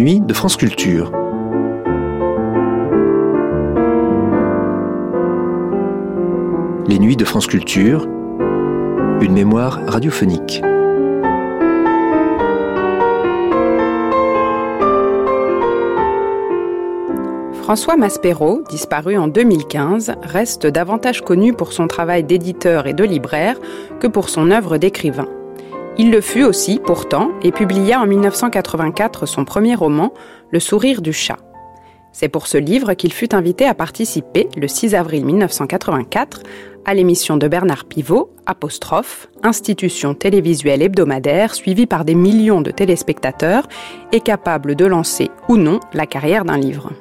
Les nuits de France Culture. Les nuits de France Culture. Une mémoire radiophonique. François Maspero, disparu en 2015, reste davantage connu pour son travail d'éditeur et de libraire que pour son œuvre d'écrivain. Il le fut aussi, pourtant, et publia en 1984 son premier roman, Le sourire du chat. C'est pour ce livre qu'il fut invité à participer, le 6 avril 1984, à l'émission de Bernard Pivot, institution télévisuelle hebdomadaire suivie par des millions de téléspectateurs et capable de lancer ou non la carrière d'un livre.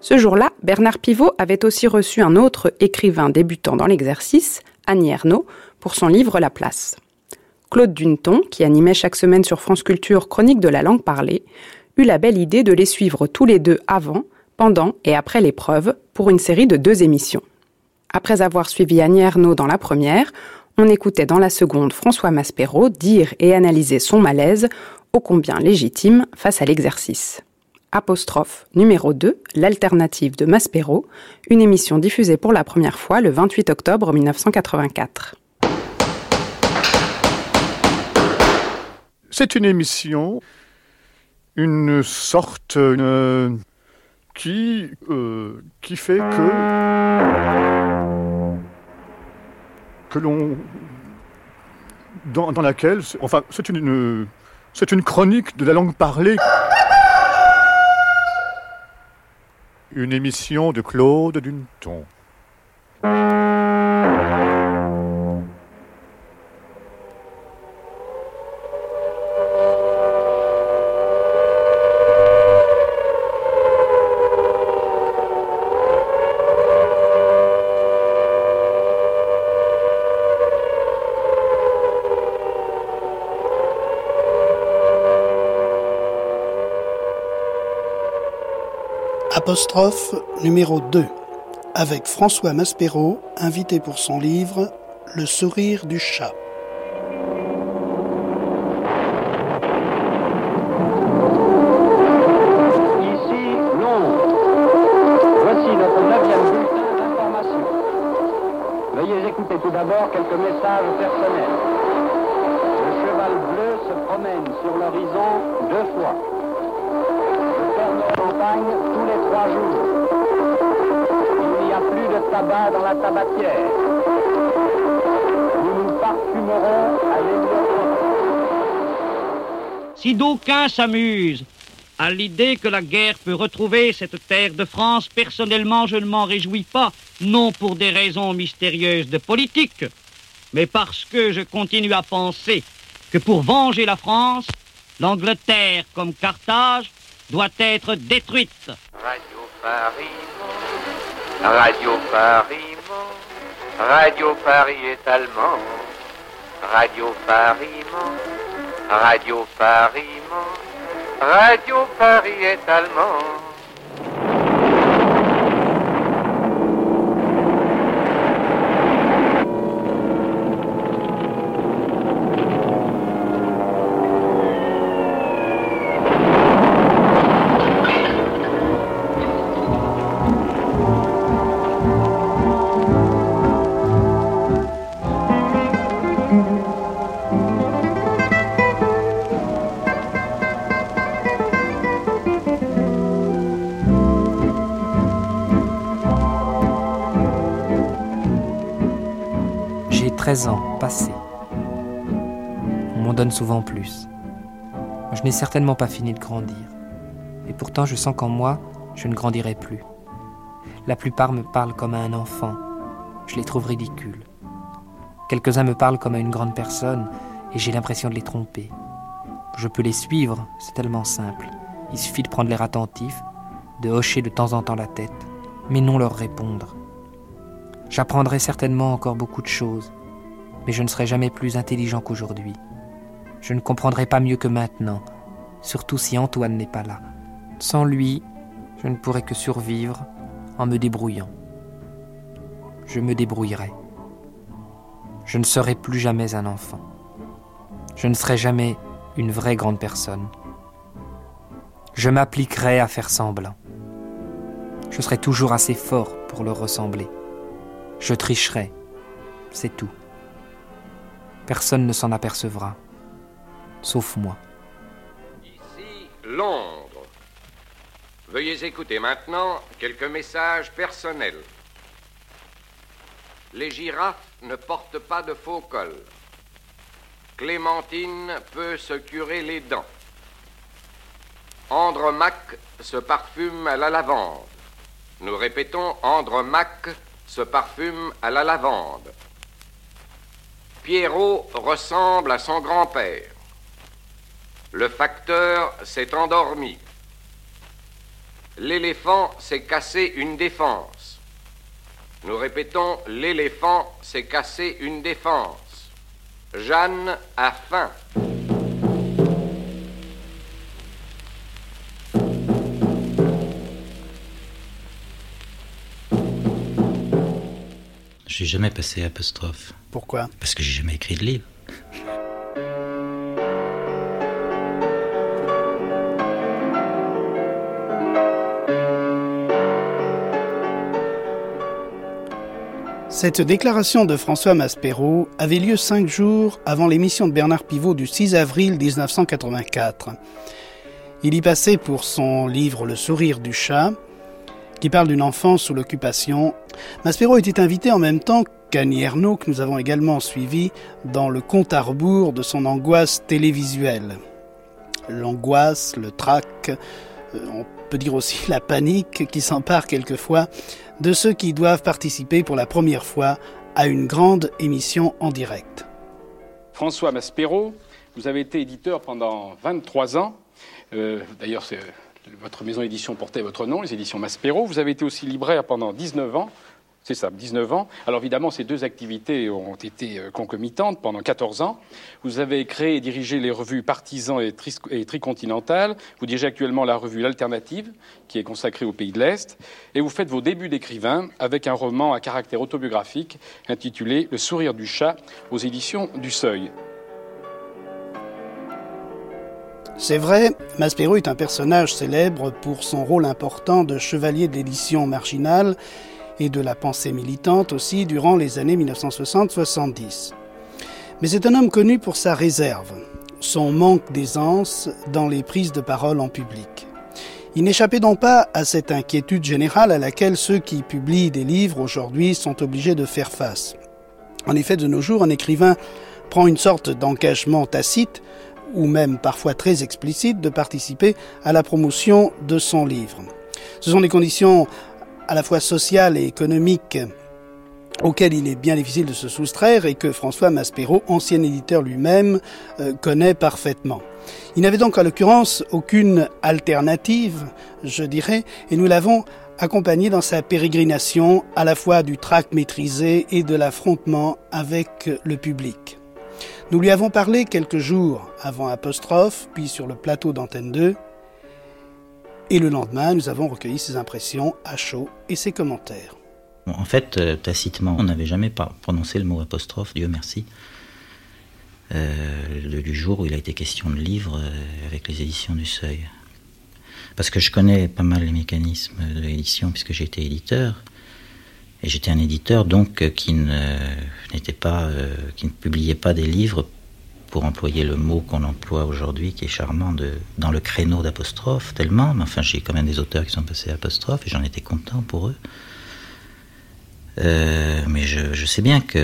Ce jour-là, Bernard Pivot avait aussi reçu un autre écrivain débutant dans l'exercice, Annie Ernaux, pour son livre La Place. Claude Duneton, qui animait chaque semaine sur France Culture Chronique de la langue parlée, eut la belle idée de les suivre tous les deux avant, pendant et après l'épreuve pour une série de deux émissions. Après avoir suivi Annie Ernaux dans la première, on écoutait dans la seconde François Maspero dire et analyser son malaise, ô combien légitime, face à l'exercice. Apostrophe numéro 2, l'alternative de Maspero, une émission diffusée pour la première fois le 28 octobre 1984. C'est une émission, une sorte euh, qui, euh, fait que, que l'on. Dans, laquelle. Enfin, c'est une, c'est une chronique de la langue parlée. Une émission de Claude Duneton. Apostrophe numéro 2 avec François Maspero, invité pour son livre Le sourire du chat. Si d'aucuns s'amusent à l'idée que la guerre peut retrouver cette terre de France, personnellement je ne m'en réjouis pas, non pour des raisons mystérieuses de politique, mais parce que je continue à penser que pour venger la France, l'Angleterre comme Carthage doit être détruite. Radio Paris, Radio Paris, Radio Paris est allemand. Radio Paris, Radio Paris, Radio Paris est allemand. J'ai 13 ans, passés. On m'en donne souvent plus. Je n'ai certainement pas fini de grandir. Et pourtant, je sens qu'en moi, je ne grandirai plus. La plupart me parlent comme à un enfant. Je les trouve ridicules. Quelques-uns me parlent comme à une grande personne et j'ai l'impression de les tromper. Je peux les suivre, c'est tellement simple. Il suffit de prendre l'air attentif, de hocher de temps en temps la tête, mais non leur répondre. J'apprendrai certainement encore beaucoup de choses, mais je ne serai jamais plus intelligent qu'aujourd'hui. Je ne comprendrai pas mieux que maintenant, surtout si Antoine n'est pas là. Sans lui, je ne pourrai que survivre en me débrouillant. Je me débrouillerai. Je ne serai plus jamais un enfant. Je ne serai jamais une vraie grande personne. Je m'appliquerai à faire semblant. Je serai toujours assez fort pour le ressembler. Je tricherai, c'est tout. Personne ne s'en apercevra, sauf moi. Ici, Londres. Veuillez écouter maintenant quelques messages personnels. Les girafes ne portent pas de faux col. Clémentine peut se curer les dents. Andromaque se parfume à la lavande. Nous répétons, Andromaque se parfume à la lavande. Pierrot ressemble à son grand-père. Le facteur s'est endormi. L'éléphant s'est cassé une défense. Nous répétons, l'éléphant s'est cassé une défense. Jeanne a faim. J'ai jamais passé apostrophe. Pourquoi? Parce que j'ai jamais écrit de livre. Cette déclaration de François Maspero avait lieu cinq jours avant l'émission de Bernard Pivot du 6 avril 1984. Il y passait pour son livre Le sourire du chat, qui parle d'une enfance sous l'occupation. Maspero était invité en même temps qu'Annie Ernaux, que nous avons également suivi dans le compte à rebours de son angoisse télévisuelle. L'angoisse, le trac, euh, on peut dire aussi la panique qui s'empare quelquefois de ceux qui doivent participer pour la première fois à une grande émission en direct. François Maspero, vous avez été éditeur pendant 23 ans. Euh, D'ailleurs, c'est votre maison d'édition portait votre nom, les éditions Maspero. Vous avez été aussi libraire pendant 19 ans. C'est ça, 19 ans. Alors évidemment, ces deux activités ont été euh, concomitantes pendant 14 ans. Vous avez créé et dirigé les revues Tris et Tricontinental. Vous dirigez actuellement la revue L'Alternative, qui est consacrée au pays de l'Est. Et vous faites vos débuts d'écrivain avec un roman à caractère autobiographique intitulé Le sourire du chat aux éditions du Seuil. C'est vrai, Maspero est un personnage célèbre pour son rôle important de chevalier de l'édition marginale et de la pensée militante aussi durant les années 1960-70. Mais c'est un homme connu pour sa réserve, son manque d'aisance dans les prises de parole en public. Il n'échappait donc pas à cette inquiétude générale à laquelle ceux qui publient des livres aujourd'hui sont obligés de faire face. En effet, de nos jours, un écrivain prend une sorte d'engagement tacite ou même parfois très explicite, de participer à la promotion de son livre. Ce sont des conditions à la fois sociales et économiques auxquelles il est bien difficile de se soustraire et que François Maspero, ancien éditeur lui-même, euh, connaît parfaitement. Il n'avait donc en l'occurrence aucune alternative, je dirais, et nous l'avons accompagné dans sa pérégrination à la fois du tract maîtrisé et de l'affrontement avec le public. Nous lui avons parlé quelques jours avant Apostrophe, puis sur le plateau d'Antenne 2. Et le lendemain, nous avons recueilli ses impressions à chaud et ses commentaires. En fait, euh, tacitement, on n'avait jamais prononcé le mot apostrophe, Dieu merci, euh, du jour où il a été question de livre euh, avec les éditions du Seuil. Parce que je connais pas mal les mécanismes de l'édition, puisque j'ai été éditeur. Et j'étais un éditeur donc euh, qui n'était pas, euh, qui ne publiait pas des livres pour employer le mot qu'on emploie aujourd'hui, qui est charmant, de, dans le créneau d'apostrophe, tellement. Mais enfin, j'ai quand même des auteurs qui sont passés à apostrophe et j'en étais content pour eux. Euh, mais je, sais bien qu'il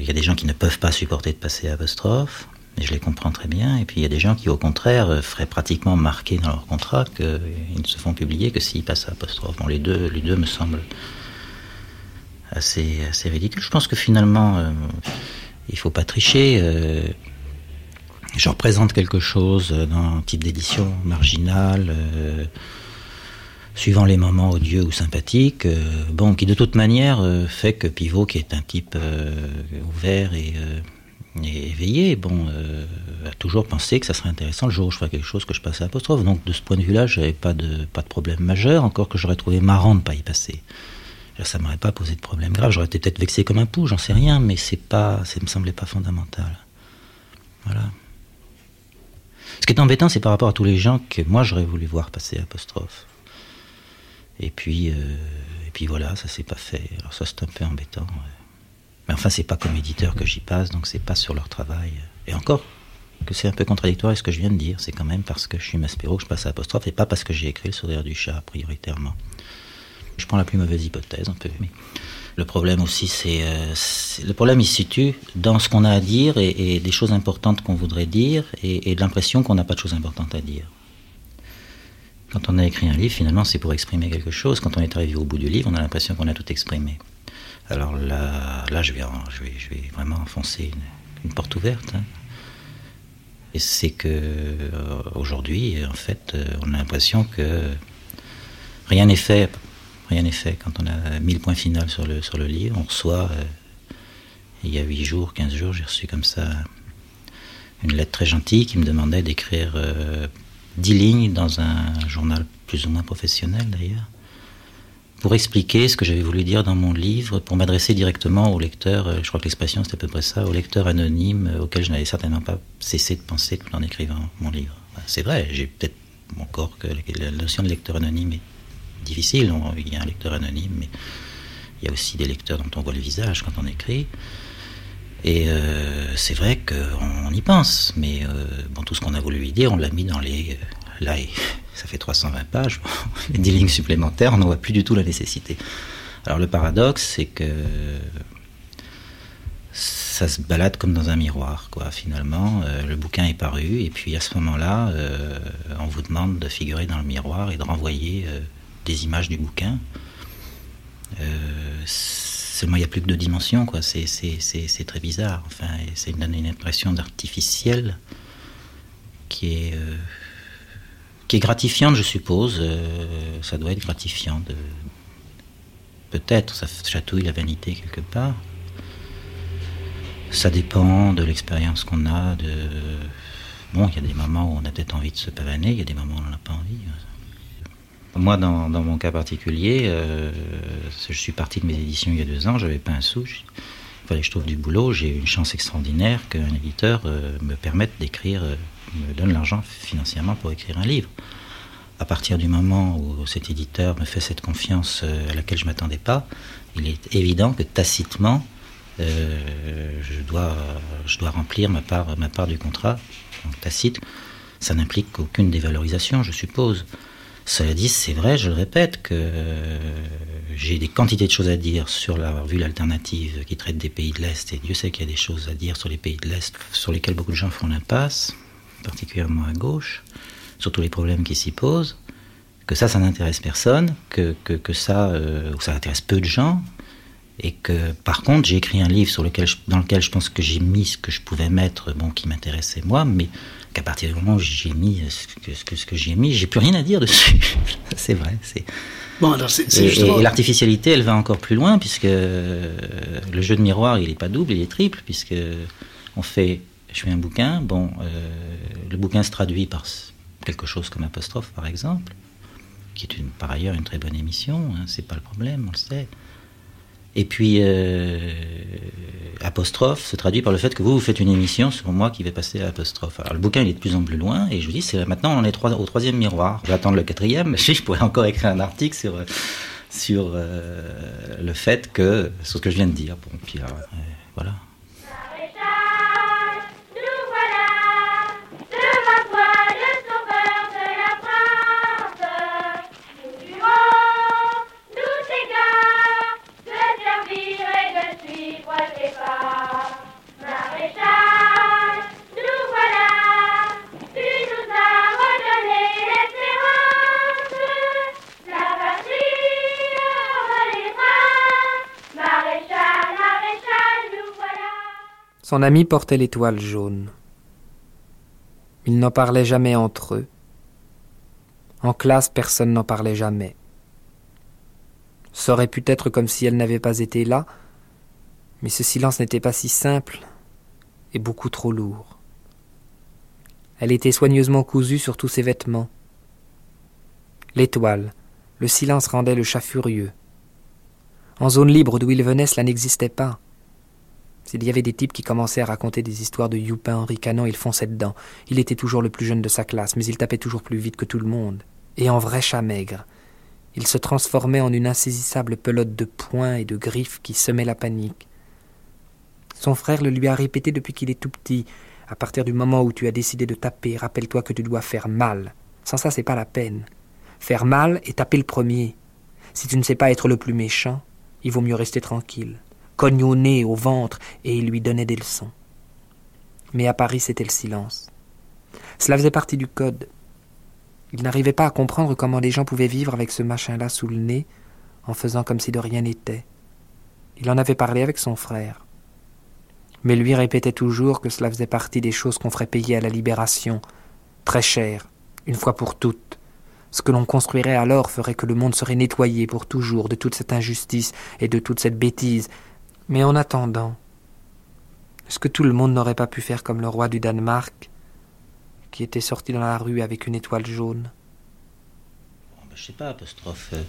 y a des gens qui ne peuvent pas supporter de passer à apostrophe, et je les comprends très bien. Et puis il y a des gens qui, au contraire, feraient pratiquement marquer dans leur contrat qu'ils ne se font publier que s'ils passent à apostrophe. Bon, les deux, les deux me semblent assez, assez ridicule. Je pense que finalement, euh, il faut pas tricher. Euh, je représente quelque chose dans un type d'édition marginale, euh, suivant les moments odieux ou sympathiques, euh, bon, qui de toute manière fait que Pivot, qui est un type ouvert et, éveillé, bon, a toujours pensé que ça serait intéressant le jour où je ferais quelque chose que je passe à apostrophe. Donc de ce point de vue-là, j'avais pas de pas de problème majeur, encore que j'aurais trouvé marrant de pas y passer. Ça m'aurait pas posé de problème grave. J'aurais été peut-être vexé comme un pou, j'en sais rien, mais c'est pas, ça me semblait pas fondamental. Voilà. Ce qui est embêtant, c'est par rapport à tous les gens que moi j'aurais voulu voir passer apostrophe. Et puis, euh, et puis voilà, ça s'est pas fait. Alors ça c'est un peu embêtant. Mais enfin, c'est pas comme éditeur que j'y passe, donc c'est pas sur leur travail. Et encore, que c'est un peu contradictoire avec ce que je viens de dire. C'est quand même parce que je suis Maspero que je passe à apostrophe et pas parce que j'ai écrit le sourire du chat prioritairement. Je prends la plus mauvaise hypothèse un peu. Mais... Le problème aussi, euh, c'est le problème il se situe dans ce qu'on a à dire et, des choses importantes qu'on voudrait dire et, de l'impression qu'on n'a pas de choses importantes à dire. Quand on a écrit un livre, finalement, c'est pour exprimer quelque chose. Quand on est arrivé au bout du livre, on a l'impression qu'on a tout exprimé. Alors là, là, je vais, je vais, je vais vraiment enfoncer une, porte ouverte. Hein. Et c'est que euh, aujourd'hui, en fait, euh, on a l'impression que rien n'est fait rien n'est fait. Quand on a 1000 points finaux sur le, sur le livre, on reçoit, euh, il y a 8 jours, 15 jours, j'ai reçu comme ça une lettre très gentille qui me demandait d'écrire euh, 10 lignes dans un journal plus ou moins professionnel d'ailleurs, pour expliquer ce que j'avais voulu dire dans mon livre, pour m'adresser directement au lecteur, euh, je crois que l'expression c'est à peu près ça, au lecteur anonyme euh, auquel je n'avais certainement pas cessé de penser tout en écrivant mon livre. C'est vrai, j'ai peut-être encore que la notion de lecteur anonyme est difficile. il y a un lecteur anonyme, mais il y a aussi des lecteurs dont on voit le visage quand on écrit. Et euh, c'est vrai qu'on y pense, mais euh, bon, tout ce qu'on a voulu lui dire, on l'a mis dans les. Euh, là, ça fait 320 pages, les 10 lignes supplémentaires, on n'en voit plus du tout la nécessité. Alors le paradoxe, c'est que ça se balade comme dans un miroir, quoi. Finalement, le bouquin est paru, et puis à ce moment-là, on vous demande de figurer dans le miroir et de renvoyer des images du bouquin. Euh, seulement, il n'y a plus que deux dimensions, quoi. C'est, très bizarre. Enfin, c'est une, une impression d'artificiel qui est, euh, gratifiante, je suppose. Euh, ça doit être gratifiant. De... Peut-être, ça chatouille la vanité quelque part. Ça dépend de l'expérience qu'on a. De... Bon, il y a des moments où on a peut-être envie de se pavaner, il y a des moments où on n'a pas envie. Moi, dans, mon cas particulier, euh, je suis parti de mes éditions il y a deux ans, j'avais pas un sou. Il fallait que je trouve du boulot. J'ai eu une chance extraordinaire qu'un éditeur euh, me permette d'écrire, euh, me donne l'argent financièrement pour écrire un livre. À partir du moment où cet éditeur me fait cette confiance à laquelle je ne m'attendais pas, il est évident que tacitement, je, dois, remplir ma part, ma part du contrat. Donc tacite, ça n'implique aucune dévalorisation, je suppose. Cela dit, c'est vrai, je le répète, que j'ai des quantités de choses à dire sur la revue L'Alternative qui traite des pays de l'Est, et Dieu sait qu'il y a des choses à dire sur les pays de l'Est sur lesquels beaucoup de gens font l'impasse, particulièrement à gauche, sur tous les problèmes qui s'y posent, que ça, ça n'intéresse personne, que, que, ça, euh, ça intéresse peu de gens, et que par contre, j'ai écrit un livre dans lequel je pense que j'ai mis ce que je pouvais mettre, bon, qui m'intéressait moi, mais qu'à partir du moment où j'ai mis ce que, ce que, ce que j'ai mis, j'ai plus rien à dire dessus. c'est vrai. C'est... Bon, alors c'est, et, l'artificialité, elle va encore plus loin, puisque le jeu de miroir, il n'est pas double, il est triple, puisque on fait, je fais un bouquin, bon, euh, le bouquin se traduit par quelque chose comme apostrophe, par exemple, qui est une, par ailleurs une très bonne émission, hein, c'est pas le problème, on le sait. Et puis, euh, apostrophe se traduit par le fait que vous, vous faites une émission sur moi qui vais passer à apostrophe. Alors, le bouquin, il est de plus en plus loin, et je vous dis, c'est maintenant, on est au troisième miroir. Je vais attendre le quatrième, je pourrais encore écrire un article sur, sur euh, le fait que, sur ce que je viens de dire. Bon, puis, euh, voilà. Son ami portait l'étoile jaune. Ils n'en parlaient jamais entre eux. En classe, personne n'en parlait jamais. Ça aurait pu être comme si elle n'avait pas été là, mais ce silence n'était pas si simple et beaucoup trop lourd. Elle était soigneusement cousue sur tous ses vêtements. L'étoile, le silence rendait le chat furieux. En zone libre d'où il venait, cela n'existait pas. S'il y avait des types qui commençaient à raconter des histoires de Youpin en ricanant, il fonçait dedans. Il était toujours le plus jeune de sa classe, mais il tapait toujours plus vite que tout le monde. Et en vrai chat maigre. Il se transformait en une insaisissable pelote de poings et de griffes qui semait la panique. Son frère le lui a répété depuis qu'il est tout petit. À partir du moment où tu as décidé de taper, rappelle-toi que tu dois faire mal. Sans ça, c'est pas la peine. Faire mal et taper le premier. Si tu ne sais pas être le plus méchant, il vaut mieux rester tranquille. Cogne au nez, au ventre, et il lui donnait des leçons. Mais à Paris, c'était le silence. Cela faisait partie du code. Il n'arrivait pas à comprendre comment les gens pouvaient vivre avec ce machin-là sous le nez, en faisant comme si de rien n'était. Il en avait parlé avec son frère. Mais lui répétait toujours que cela faisait partie des choses qu'on ferait payer à la libération, très cher, une fois pour toutes. Ce que l'on construirait alors ferait que le monde serait nettoyé pour toujours de toute cette injustice et de toute cette bêtise. Mais en attendant, est-ce que tout le monde n'aurait pas pu faire comme le roi du Danemark, qui était sorti dans la rue avec une étoile jaune? Bon, ben, Je sais pas, apostrophe. Euh,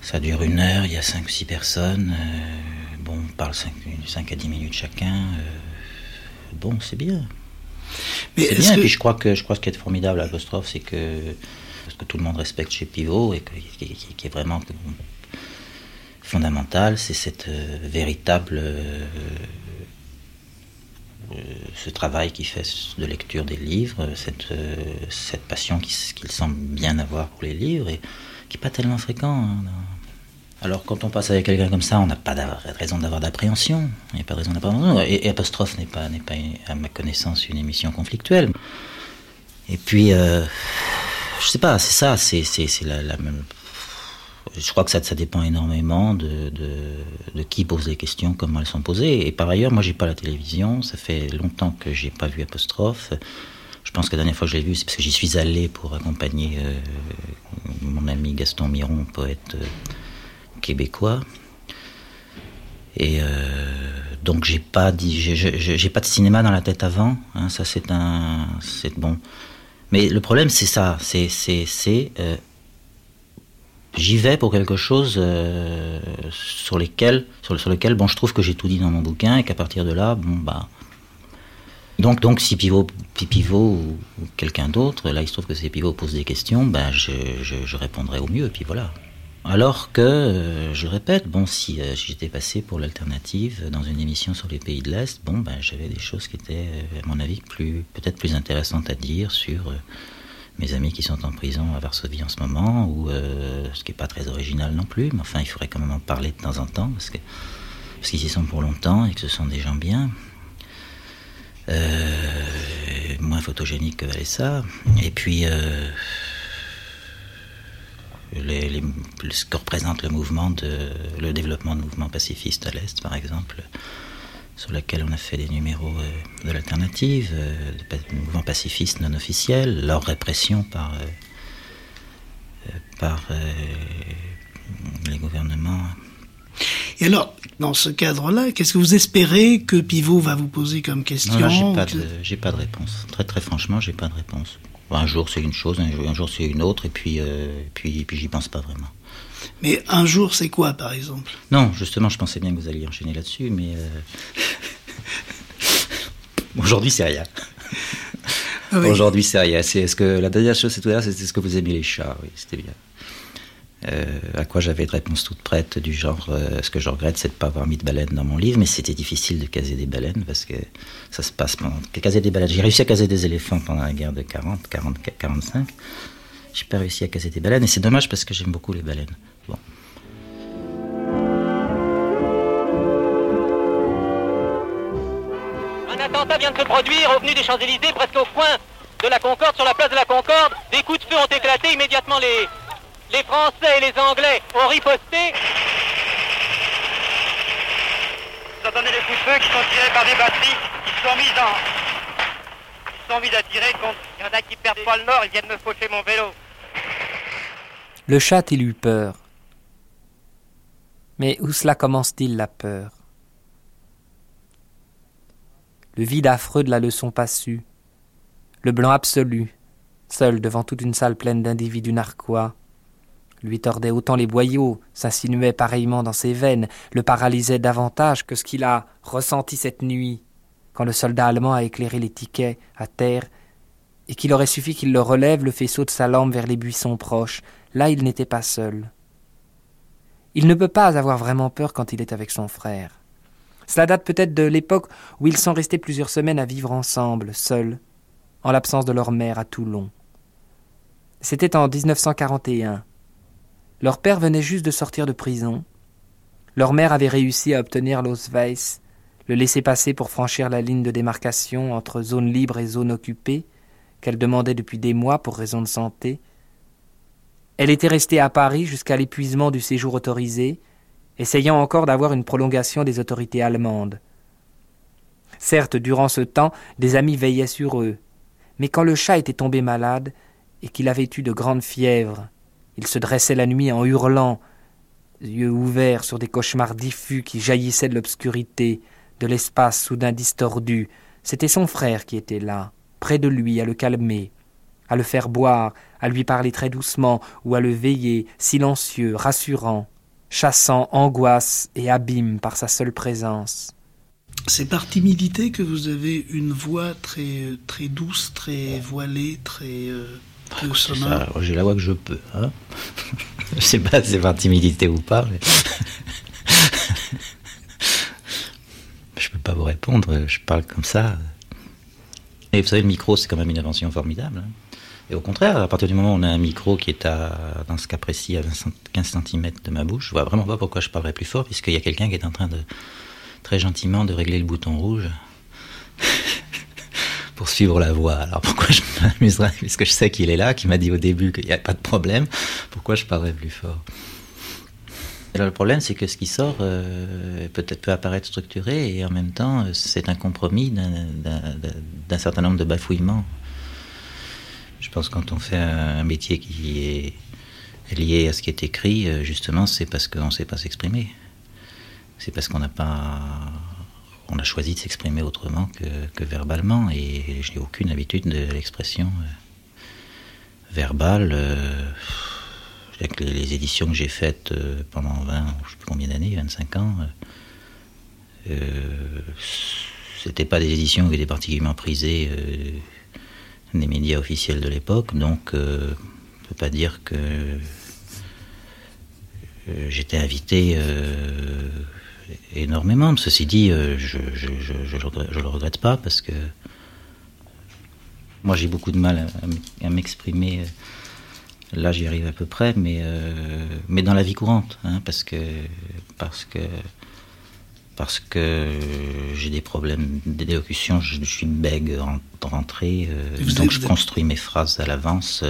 ça dure une heure, il y a cinq ou six personnes. Euh, bon, on parle cinq à dix minutes chacun. Euh, bon, c'est bien. C'est bien, et puis je crois que je crois ce qui est formidable à l'apostrophe, c'est que que tout le monde respecte chez Pivot et qui, est vraiment fondamental, c'est cette euh, véritable euh, euh, ce travail qu'il fait de lecture des livres, cette, cette passion qu'il semble bien avoir pour les livres et qui n'est pas tellement fréquent. Hein, alors quand on passe avec quelqu'un comme ça, on n'a pas raison d'avoir d'appréhension. Il n'y a pas de raison d'appréhension. Et, Apostrophe n'est pas, n'est pas, à ma connaissance, une émission conflictuelle. Et puis, euh, je sais pas, c'est ça, c'est, la, la, même. Je crois que ça, dépend énormément de, qui pose les questions, comment elles sont posées. Et par ailleurs, moi, j'ai pas la télévision. Ça fait longtemps que j'ai pas vu Apostrophe. Je pense que la dernière fois que je l'ai vu, c'est parce que j'y suis allé pour accompagner euh, mon ami Gaston Miron, poète. Euh, québécois. Et euh, donc j'ai pas pas de cinéma dans la tête avant. Hein, ça c'est un, bon. Mais le problème c'est ça, c'est j'y vais pour quelque chose euh, sur lesquels sur, lequel bon je trouve que j'ai tout dit dans mon bouquin et qu'à partir de là bon bah donc, donc si Pivot, Pivot ou, quelqu'un d'autre, là il se trouve que c'est Pivot pose des questions, ben je, répondrai au mieux, puis voilà. Alors que, euh, je répète, bon, si euh, j'étais passé pour l'alternative dans une émission sur les pays de l'Est, bon, ben, j'avais des choses qui étaient, euh, à mon avis, plus, peut-être plus intéressantes à dire sur mes amis qui sont en prison à Varsovie en ce moment, ou ce qui n'est pas très original non plus, mais enfin, il faudrait quand même en parler de temps en temps, parce que parce qu'ils y sont pour longtemps et que ce sont des gens bien. moins photogéniques que Valessa. Et puis, les, ce que représente le mouvement de le développement de mouvements pacifistes à l'est, par exemple, sur lequel on a fait des numéros euh, de l'alternative, euh, des mouvements pacifistes non officiels, leur répression par euh, par les gouvernements. Et alors, dans ce cadre-là, qu'est-ce que vous espérez que Pivot va vous poser comme question Non, j'ai pas, de, pas de réponse. Très très franchement, j'ai pas de réponse. Un jour c'est une chose, un jour, c'est une autre, et puis, euh, puis, puis j'y pense pas vraiment. Mais un jour c'est quoi par exemple? Non, justement, je pensais bien que vous alliez enchaîner là-dessus, mais euh, aujourd'hui c'est rien. Ah aujourd'hui c'est rien. C'est ce que la dernière chose c'est c'était ce que vous aimez les chats, oui, c'était bien. Euh, à quoi j'avais une réponse toute prête du genre euh, ce que je regrette c'est de ne pas avoir mis de baleines dans mon livre mais c'était difficile de caser des baleines parce que ça se passe pendant caser des baleines j'ai réussi à caser des éléphants pendant la guerre de 40 40 45 j'ai pas réussi à caser des baleines et c'est dommage parce que j'aime beaucoup les baleines bon Un attentat vient de se produire au venu des Champs-Élysées, presque au coin de la Concorde, sur la place de la Concorde. Des coups de feu ont éclaté immédiatement les, les Français et les Anglais ont riposté. Vous entendez les coups de feu qui sont tirés par des batteries qui sont mises en, le chat, il eut peur. Mais où cela commence-t-il la peur? Le vide affreux de la leçon pas su, le blanc absolu, seul devant toute une salle pleine d'individus narquois, lui tordait autant les boyaux, s'insinuait pareillement dans ses veines, le paralysait davantage que ce qu'il a ressenti cette nuit, quand le soldat allemand a éclairé les tickets à terre, et qu'il aurait suffi qu'il le relève le faisceau de sa lampe vers les buissons proches. Là, il n'était pas seul. Il ne peut pas avoir vraiment peur quand il est avec son frère. Cela date peut-être de l'époque où ils sont restés plusieurs semaines à vivre ensemble, seuls, en l'absence de leur mère à Toulon. C'était en 1941. Leur père venait juste de sortir de prison. Leur mère avait réussi à obtenir l'Ausweis, le laisser-passer pour franchir la ligne de démarcation entre zone libre et zone occupée, qu'elle demandait depuis des mois pour raison de santé. Elle était restée à Paris jusqu'à l'épuisement du séjour autorisé, essayant encore d'avoir une prolongation des autorités allemandes. Certes, durant ce temps, des amis veillaient sur eux, mais quand le chat était tombé malade et qu'il avait eu de grandes fièvres, il se dressait la nuit en hurlant, yeux ouverts sur des cauchemars diffus qui jaillissaient de l'obscurité, de l'espace soudain distordu. C'était son frère qui était là, près de lui, à le calmer, à le faire boire, à lui parler très doucement, ou à le veiller, silencieux, rassurant, chassant angoisse et abîme par sa seule présence. C'est par timidité que vous avez une voix très, très douce, très voilée, très... Euh, j'ai la voix que je peux. Hein je sais pas si c'est par timidité ou pas. Mais... je peux pas vous répondre. Je parle comme ça. Et vous savez, le micro, c'est quand même une invention formidable. Hein. Et au contraire, à partir du moment où on a un micro qui est à, dans ce cas précis, à 15 cm de ma bouche, je vois vraiment pas pourquoi je parlerais plus fort, puisqu'il y a quelqu'un qui est en train de, très gentiment, de régler le bouton rouge pour suivre la voix. Alors pourquoi je m'amuserais, puisque je sais qu'il est là, qui m'a dit au début qu'il n'y a pas de problème, pourquoi je parlerais plus fort? Alors, Le problème, c'est que ce qui sort euh, peut-être peut apparaître structuré et en même temps, c'est un compromis d'un certain nombre de bafouillements. Je pense que quand on fait un métier qui est lié à ce qui est écrit, euh, justement, c'est parce qu'on ne sait pas s'exprimer. C'est parce qu'on n'a pas on a choisi de s'exprimer autrement que, verbalement, et je n'ai aucune habitude de l'expression euh, verbale. Euh, les, éditions que j'ai faites euh, pendant 20, je sais plus combien d'années, 25 ans, c'était pas des éditions qui étaient particulièrement prisées des médias officiels de l'époque, donc on ne peut pas dire que j'étais invité énormément. Ceci dit, euh, je ne le regrette pas parce que moi j'ai beaucoup de mal à, m'exprimer. Là j'y arrive à peu près, mais, euh, mais dans la vie courante, hein, parce que parce que parce que j'ai des problèmes d'élocution, je, suis bègue en rentrée, euh, donc je construis mes phrases à l'avance,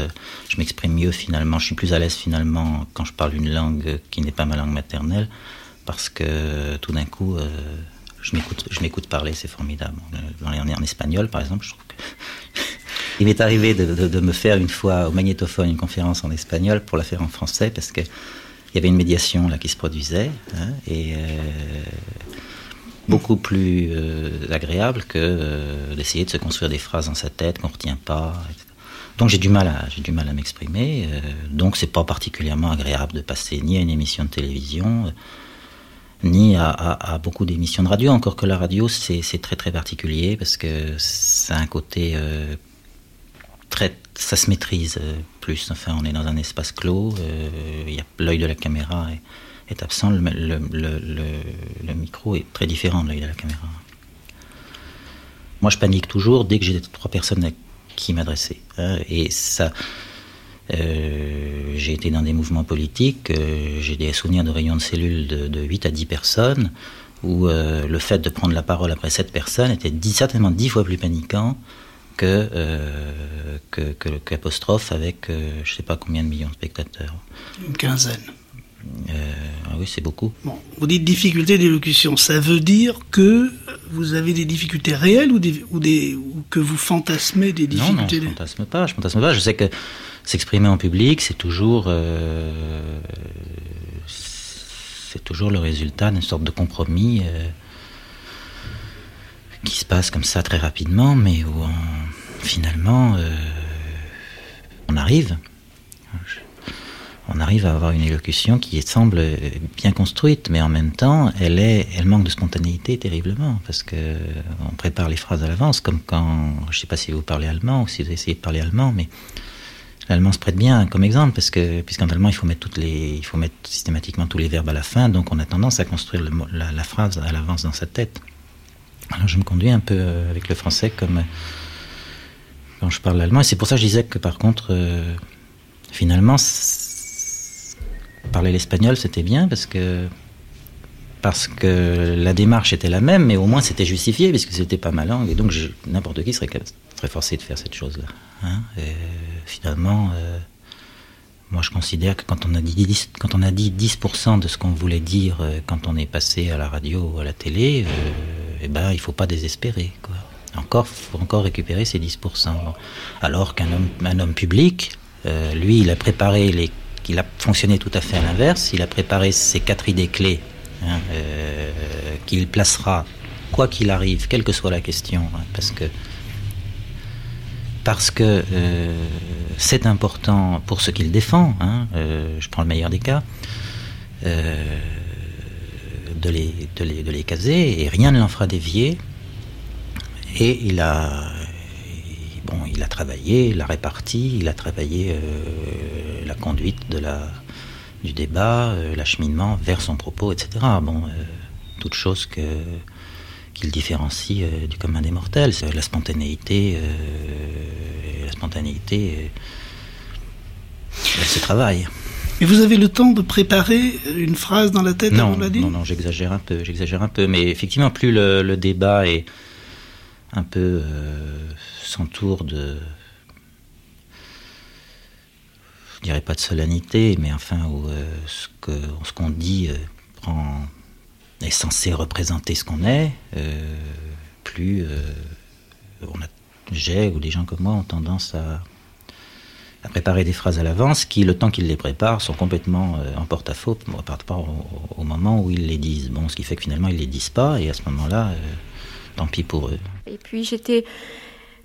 je m'exprime mieux finalement, je suis plus à l'aise finalement quand je parle une langue qui n'est pas ma langue maternelle parce que tout d'un coup, euh, je m'écoute parler, c'est formidable. On est en espagnol, par exemple, je trouve que... Il m'est arrivé de, me faire une fois au magnétophone une conférence en espagnol pour la faire en français, parce qu'il y avait une médiation là qui se produisait, hein, et euh, beaucoup plus euh, agréable que d'essayer de se construire des phrases dans sa tête qu'on ne retient pas, Donc j'ai du mal à j'ai du mal à m'exprimer. donc c'est pas particulièrement agréable de passer ni à une émission de télévision, ni à, beaucoup d'émissions de radio, encore que la radio c'est très très particulier parce que a un côté euh, ça se maîtrise euh, plus. Enfin, on est dans un espace clos, euh, l'œil de la caméra est, absent, le, micro est très différent de l'œil de la caméra. Moi, je panique toujours dès que j'ai trois personnes à qui m'adresser, hein, et ça euh, j'ai été dans des mouvements politiques, j'ai des souvenirs de réunions de cellules de, 8 à 10 personnes, où le fait de prendre la parole après 7 personnes était certainement 10 fois plus paniquant que, que, qu'apostrophe avec je ne sais pas combien de millions de spectateurs. Une quinzaine. ah oui, c'est beaucoup. Bon, vous dites difficulté d'élocution, ça veut dire que vous avez des difficultés réelles ou, des, ou, des, ou que vous fantasmez des difficultés Non, non, je fantasme pas, je fantasme pas. Je sais que s'exprimer en public, c'est toujours, euh, c'est toujours le résultat d'une sorte de compromis euh, qui se passe comme ça très rapidement, mais où on, finalement euh, on arrive. On arrive à avoir une élocution qui semble bien construite, mais en même temps, elle, est, elle manque de spontanéité terriblement, parce que on prépare les phrases à l'avance, comme quand, je ne sais pas si vous parlez allemand ou si vous essayez de parler allemand, mais L'allemand se prête bien comme exemple parce que puisqu'en allemand il faut mettre toutes les, il faut mettre systématiquement tous les verbes à la fin, donc on a tendance à construire la, phrase à l'avance dans sa tête. Alors je me conduis un peu euh, avec le français comme quand je parle allemand et c'est pour ça que je disais que par contre euh, finalement parler l'espagnol c'était bien parce que parce que la démarche était la même, mais au moins c'était justifié puisque c'était pas ma langue et donc n'importe qui serait très forcé de faire cette chose-là. Hein finalement, euh, moi je considère que quand on a dit 10%, quand on a dit 10 de ce qu'on voulait dire euh, quand on est passé à la radio ou à la télé, euh, eh ben, il ne faut pas désespérer. Quoi. Encore, faut encore récupérer ces 10%. Alors qu'un homme, un homme public, euh, lui, il a préparé il a fonctionné tout à fait à l'inverse. Il a préparé ses quatre idées clés hein, euh, qu'il placera quoi qu'il arrive, quelle que soit la question, hein, parce que parce que euh, c'est important pour ce qu'il défend, hein, je prends le meilleur des cas, de, les, caser, et rien ne l'en fera dévier. Et il a, travaillé, il a réparti, il a travaillé euh, la conduite du débat, euh, l'acheminement vers son propos, etc. Bon, euh, toutes choses que qu'il différencie euh, du commun des mortels. La spontanéité, la spontanéité, elle se travaille. Et vous avez le temps de préparer une phrase dans la tête non, avant la dire Non, non, j'exagère un peu, j'exagère un peu. Mais effectivement, plus le, le débat est un peu euh, s'entoure de, je dirais pas de solennité, mais enfin où euh, ce qu'on dit euh, prend est censé représenter ce qu'on est, euh, plus on a j'ai ou des gens comme moi ont tendance à préparer des phrases à l'avance qui, le temps qu'ils les préparent, sont complètement euh, en porte-à-faux par rapport au, au, moment où ils les disent. Bon, ce qui fait que finalement ils les disent pas, et à ce moment-là, euh, tant pis pour eux. Et puis j'étais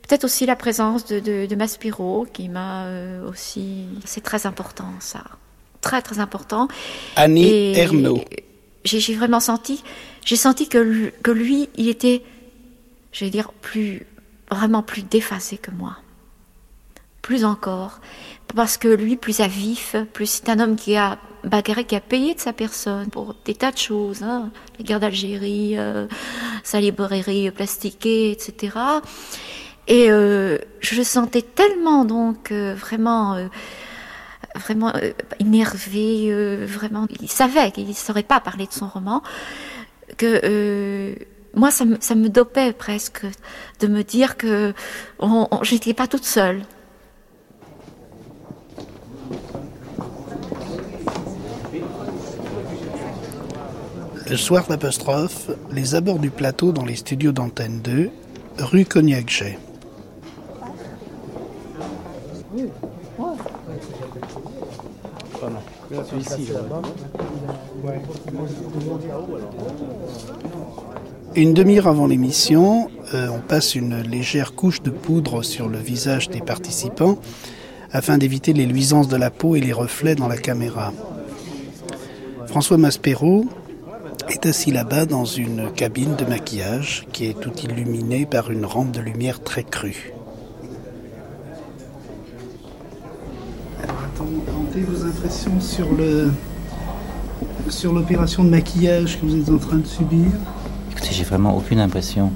peut-être aussi la présence de, de, de Maspiro qui m'a euh, aussi. C'est très important ça, très très important. Annie et Ernaud. J'ai vraiment senti, j'ai senti que lui, que lui, il était, je vais dire, plus vraiment plus déphasé que moi plus encore, parce que lui, plus à vif, plus c'est un homme qui a bagarré, qui a payé de sa personne pour des tas de choses, hein, la guerre d'Algérie, euh, sa librairie plastiquée, etc. Et euh, je le sentais tellement donc euh, vraiment, euh, vraiment énervé, vraiment, il savait qu'il ne saurait pas parler de son roman, que moi, ça me, ça me dopait presque de me dire que j'étais pas toute seule. Le soir d'apostrophe, les abords du plateau dans les studios d'Antenne 2, rue Cognac-Jet. Une demi-heure avant l'émission, euh, on passe une légère couche de poudre sur le visage des participants afin d'éviter les luisances de la peau et les reflets dans la caméra. François Maspero est assis là-bas dans une cabine de maquillage qui est tout illuminée par une rampe de lumière très crue. Alors, attendez vos impressions sur le sur l'opération de maquillage que vous êtes en train de subir. Écoutez, j'ai vraiment aucune impression.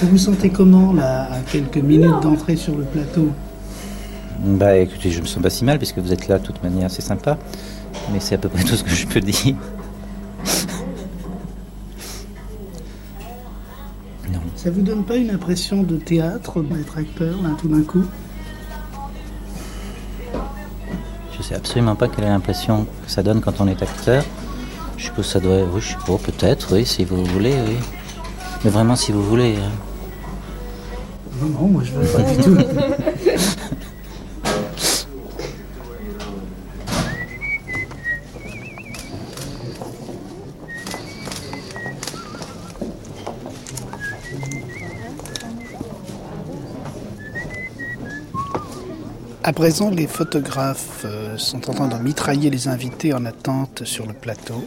Vous vous sentez comment là, à quelques minutes d'entrée sur le plateau Bah écoutez, je me sens pas si mal puisque vous êtes là de toute manière, c'est sympa. Mais c'est à peu près tout ce que je peux dire. non. Ça vous donne pas une impression de théâtre, d'être acteur, là, tout d'un coup Je sais absolument pas quelle est l'impression que ça donne quand on est acteur. Je suppose que ça doit. Oui, je pas, peut-être, oui, si vous voulez, oui. Mais vraiment, si vous voulez. hein. Non, non, moi je veux pas du tout. présent, les photographes euh, sont en train de mitrailler les invités en attente sur le plateau.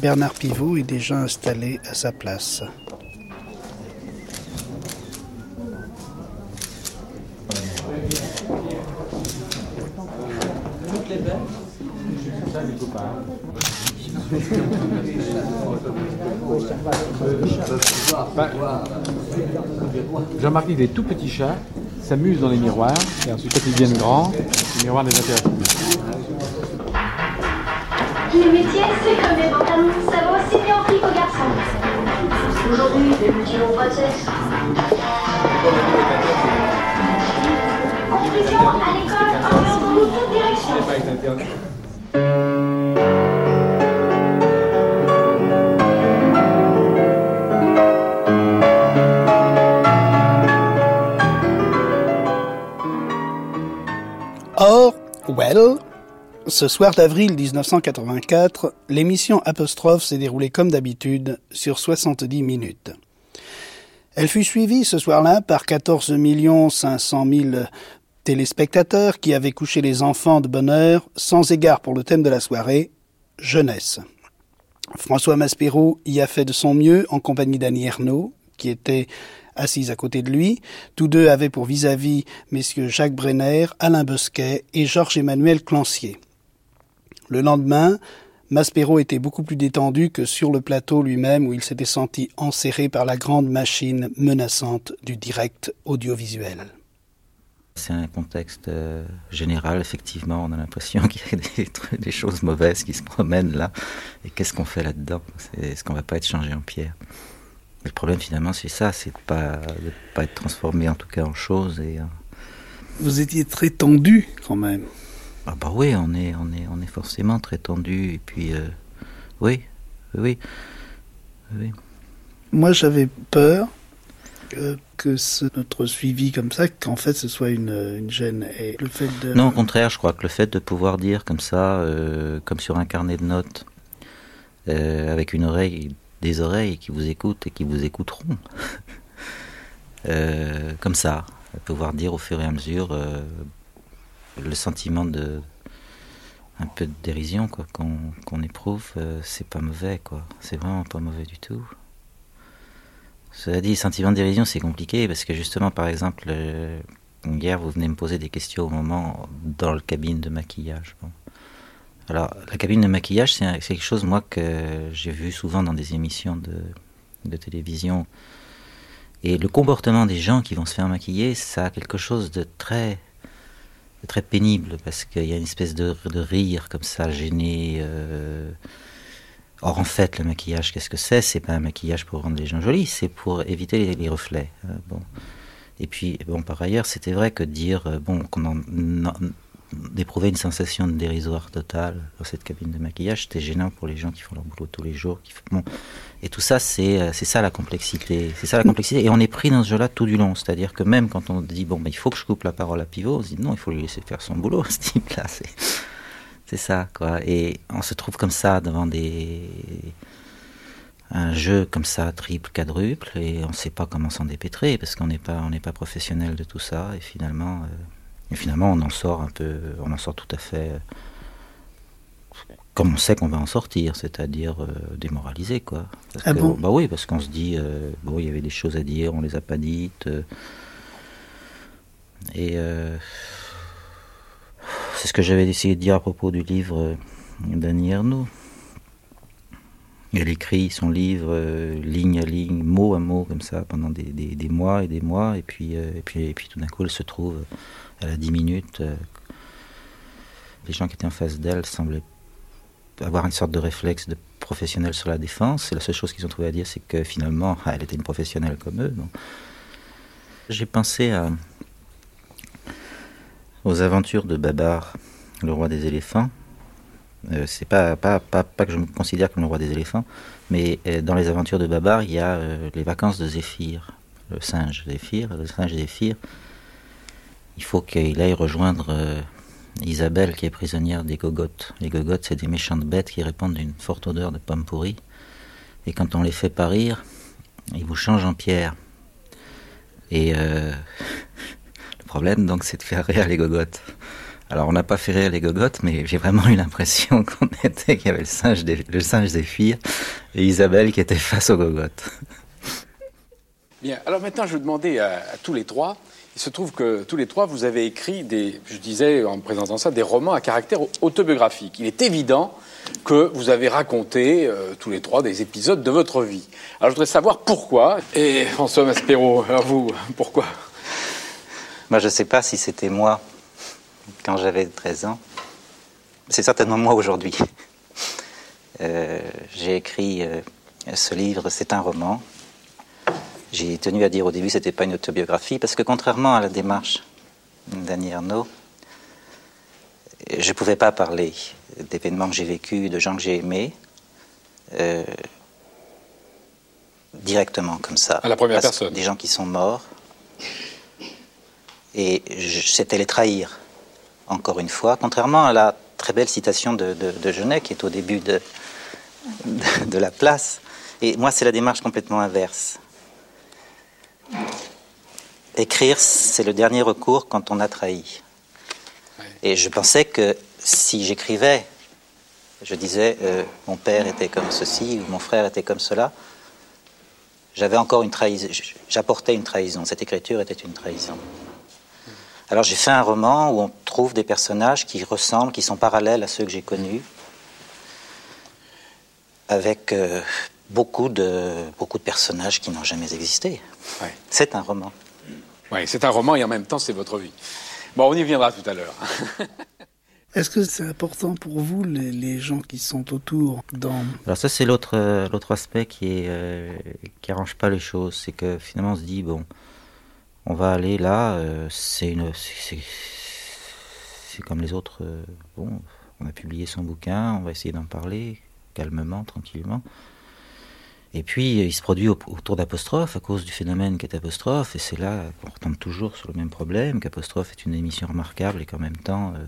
Bernard Pivot est déjà installé à sa place. Remarqué que les tout petits chats s'amusent dans les miroirs, et ensuite quand ils deviennent grands, les miroirs les intéressent plus. Les métiers, c'est comme les pantalons, ça va aussi bien aux filles qu'aux garçons. Aujourd'hui, les métiers n'ont pas de sexe. À l'école, ambiance dans toutes directions. Well, ce soir d'avril 1984, l'émission Apostrophe s'est déroulée comme d'habitude sur 70 minutes. Elle fut suivie ce soir-là par 14 500 000 téléspectateurs qui avaient couché les enfants de bonne heure, sans égard pour le thème de la soirée, jeunesse. François Maspero y a fait de son mieux en compagnie d'Annie Ernaux, qui était assise à côté de lui. Tous deux avaient pour vis-à-vis messieurs Jacques Brenner, Alain Bosquet et Georges-Emmanuel Clancier. Le lendemain, Maspero était beaucoup plus détendu que sur le plateau lui-même où il s'était senti enserré par la grande machine menaçante du direct audiovisuel. C'est un contexte euh, général, effectivement. On a l'impression qu'il y a des, choses mauvaises qui se promènent là. Et qu'est-ce qu'on fait là-dedans? Est-ce qu'on va pas être changé en pierre? Le problème, finalement, c'est ça c'est de pas, de pas être transformé, en tout cas, en chose. Et, euh, Vous étiez très tendu quand même. ah bah oui, on est, on, est, on est forcément très tendu. Et puis, euh, oui, oui, oui. Moi, j'avais peur euh, que ce, notre suivi comme ça, qu'en fait, ce soit une, une gêne. Et le fait de... Non, au contraire, je crois que le fait de pouvoir dire comme ça, euh, comme sur un carnet de notes, avec une oreille, des oreilles qui vous écoutent et qui vous écouteront, euh, comme ça, pouvoir dire au fur et à mesure euh, le sentiment de un peu de dérision quoi qu'on éprouve, euh, c'est pas mauvais quoi, c'est vraiment pas mauvais du tout. Cela dit, sentiment de dérision, c'est compliqué parce que justement, par exemple, hier, vous venez me poser des questions au moment dans le cabine de maquillage. Alors, la cabine de maquillage, c'est quelque chose, moi, que j'ai vu souvent dans des émissions de, télévision. Et le comportement des gens qui vont se faire maquiller, ça a quelque chose de très, très pénible parce qu'il y a une espèce de, rire comme ça, gêné. euh, Or, en fait, le maquillage, qu'est-ce que c'est? C'est pas un maquillage pour rendre les gens jolis, c'est pour éviter les, les reflets. hein, bon. Et puis, bon, par ailleurs, c'était vrai que dire, euh, bon, qu'on en- en- d'éprouver une sensation de dérisoire totale dans cette cabine de maquillage, c'était gênant pour les gens qui font leur boulot tous les jours. Qui font-. Et tout ça, c'est euh, c'est ça la complexité. C'est ça la complexité. Et on est pris dans ce jeu-là tout du long. C'est-à-dire que même quand on dit, bon, ben, il faut que je coupe la parole à pivot, on se dit, non, il faut lui laisser faire son boulot, ce type-là. C'est ça, quoi. Et on se trouve comme ça devant des un jeu comme ça, triple, quadruple, et on ne sait pas comment s'en dépêtrer parce qu'on n'est pas, on pas professionnel de tout ça, et finalement, euh, et finalement, on en sort un peu, on en sort tout à fait comme on sait qu'on va en sortir, c'est-à-dire euh, démoralisé, quoi. Parce Ah que- bon bah oui, parce qu'on se dit, euh, bon, il y avait des choses à dire, on les a pas dites, euh, et c'est ce que j'avais essayé de dire à propos du livre d'Annie Ernaux. Elle écrit son livre ligne à ligne, mot à mot, comme ça, pendant des, des- des mois et des mois, et puis, et puis, et puis tout d'un coup, elle se trouve, elle a 10 minutes. euh, les gens qui étaient en face d'elle semblaient avoir une sorte de réflexe de professionnel sur la défense, et la seule chose qu'ils ont trouvé à dire, c'est que finalement, ah, elle était une professionnelle comme eux. J'ai pensé aux aventures de Babar, le roi des éléphants, Euh, c'est pas, pas, pas, pas, que je me considère comme le roi des éléphants, mais euh, dans les aventures de Babar, il y a les vacances de Zéphyr, le singe Zéphyr. Le singe Zéphyr, il faut qu'il aille rejoindre Isabelle qui est prisonnière des gogottes. Les gogottes, c'est des méchantes bêtes qui répandent une forte odeur de pommes pourries. Et quand on les fait parir, ils vous changent en pierre. Et le problème, donc, c'est de faire rire les gogottes. Alors, on n'a pas fait rire les gogottes, mais j'ai vraiment eu l'impression qu'on était, qu'il y avait le singe, des, le singe et Isabelle qui était face aux gogottes. Bien, alors maintenant, je vais demander à, tous les trois. Il se trouve que tous les trois, vous avez écrit des, je disais en présentant ça, des romans à caractère autobiographique. Il est évident que vous avez raconté euh, tous les trois des épisodes de votre vie. Alors, je voudrais savoir pourquoi. Et François Maspero, alors vous, pourquoi? Je ne sais pas si c'était moi quand j'avais 13 ans. C'est certainement moi aujourd'hui. Euh, j'ai écrit euh, ce livre, c'est un roman. J'ai tenu à dire au début que ce n'était pas une autobiographie, parce que contrairement à la démarche d'Annie Arnaud, je ne pouvais pas parler d'événements que j'ai vécus, de gens que j'ai aimés, euh, directement comme ça. À la première personne. Des gens qui sont morts. Et c'était les trahir encore une fois, contrairement à la très belle citation de, de, de Genet qui est au début de, de, de la place. Et moi, c'est la démarche complètement inverse. Écrire, c'est le dernier recours quand on a trahi. Et je pensais que si j'écrivais, je disais euh, mon père était comme ceci ou mon frère était comme cela, j'avais encore une trahison, j'apportais une trahison. Cette écriture était une trahison. Alors j'ai fait un roman où on trouve des personnages qui ressemblent, qui sont parallèles à ceux que j'ai connus, avec euh, beaucoup, de, beaucoup de personnages qui n'ont jamais existé. Ouais. C'est un roman. Oui, c'est un roman et en même temps c'est votre vie. Bon, on y viendra tout à l'heure. Est-ce que c'est important pour vous, les, les, gens qui sont autour dans... Alors ça, c'est l'autre euh, l'autre aspect qui est euh, qui arrange pas les choses. C'est que finalement, on se dit, bon, on va aller là, euh, c'est une... C'est comme les autres. Euh, bon, on a publié son bouquin, on va essayer d'en parler calmement, tranquillement. Et puis, il se produit autour d'Apostrophe à cause du phénomène qu'est Apostrophe, et c'est là qu'on retombe toujours sur le même problème, qu'Apostrophe est une émission remarquable et qu'en même temps, euh,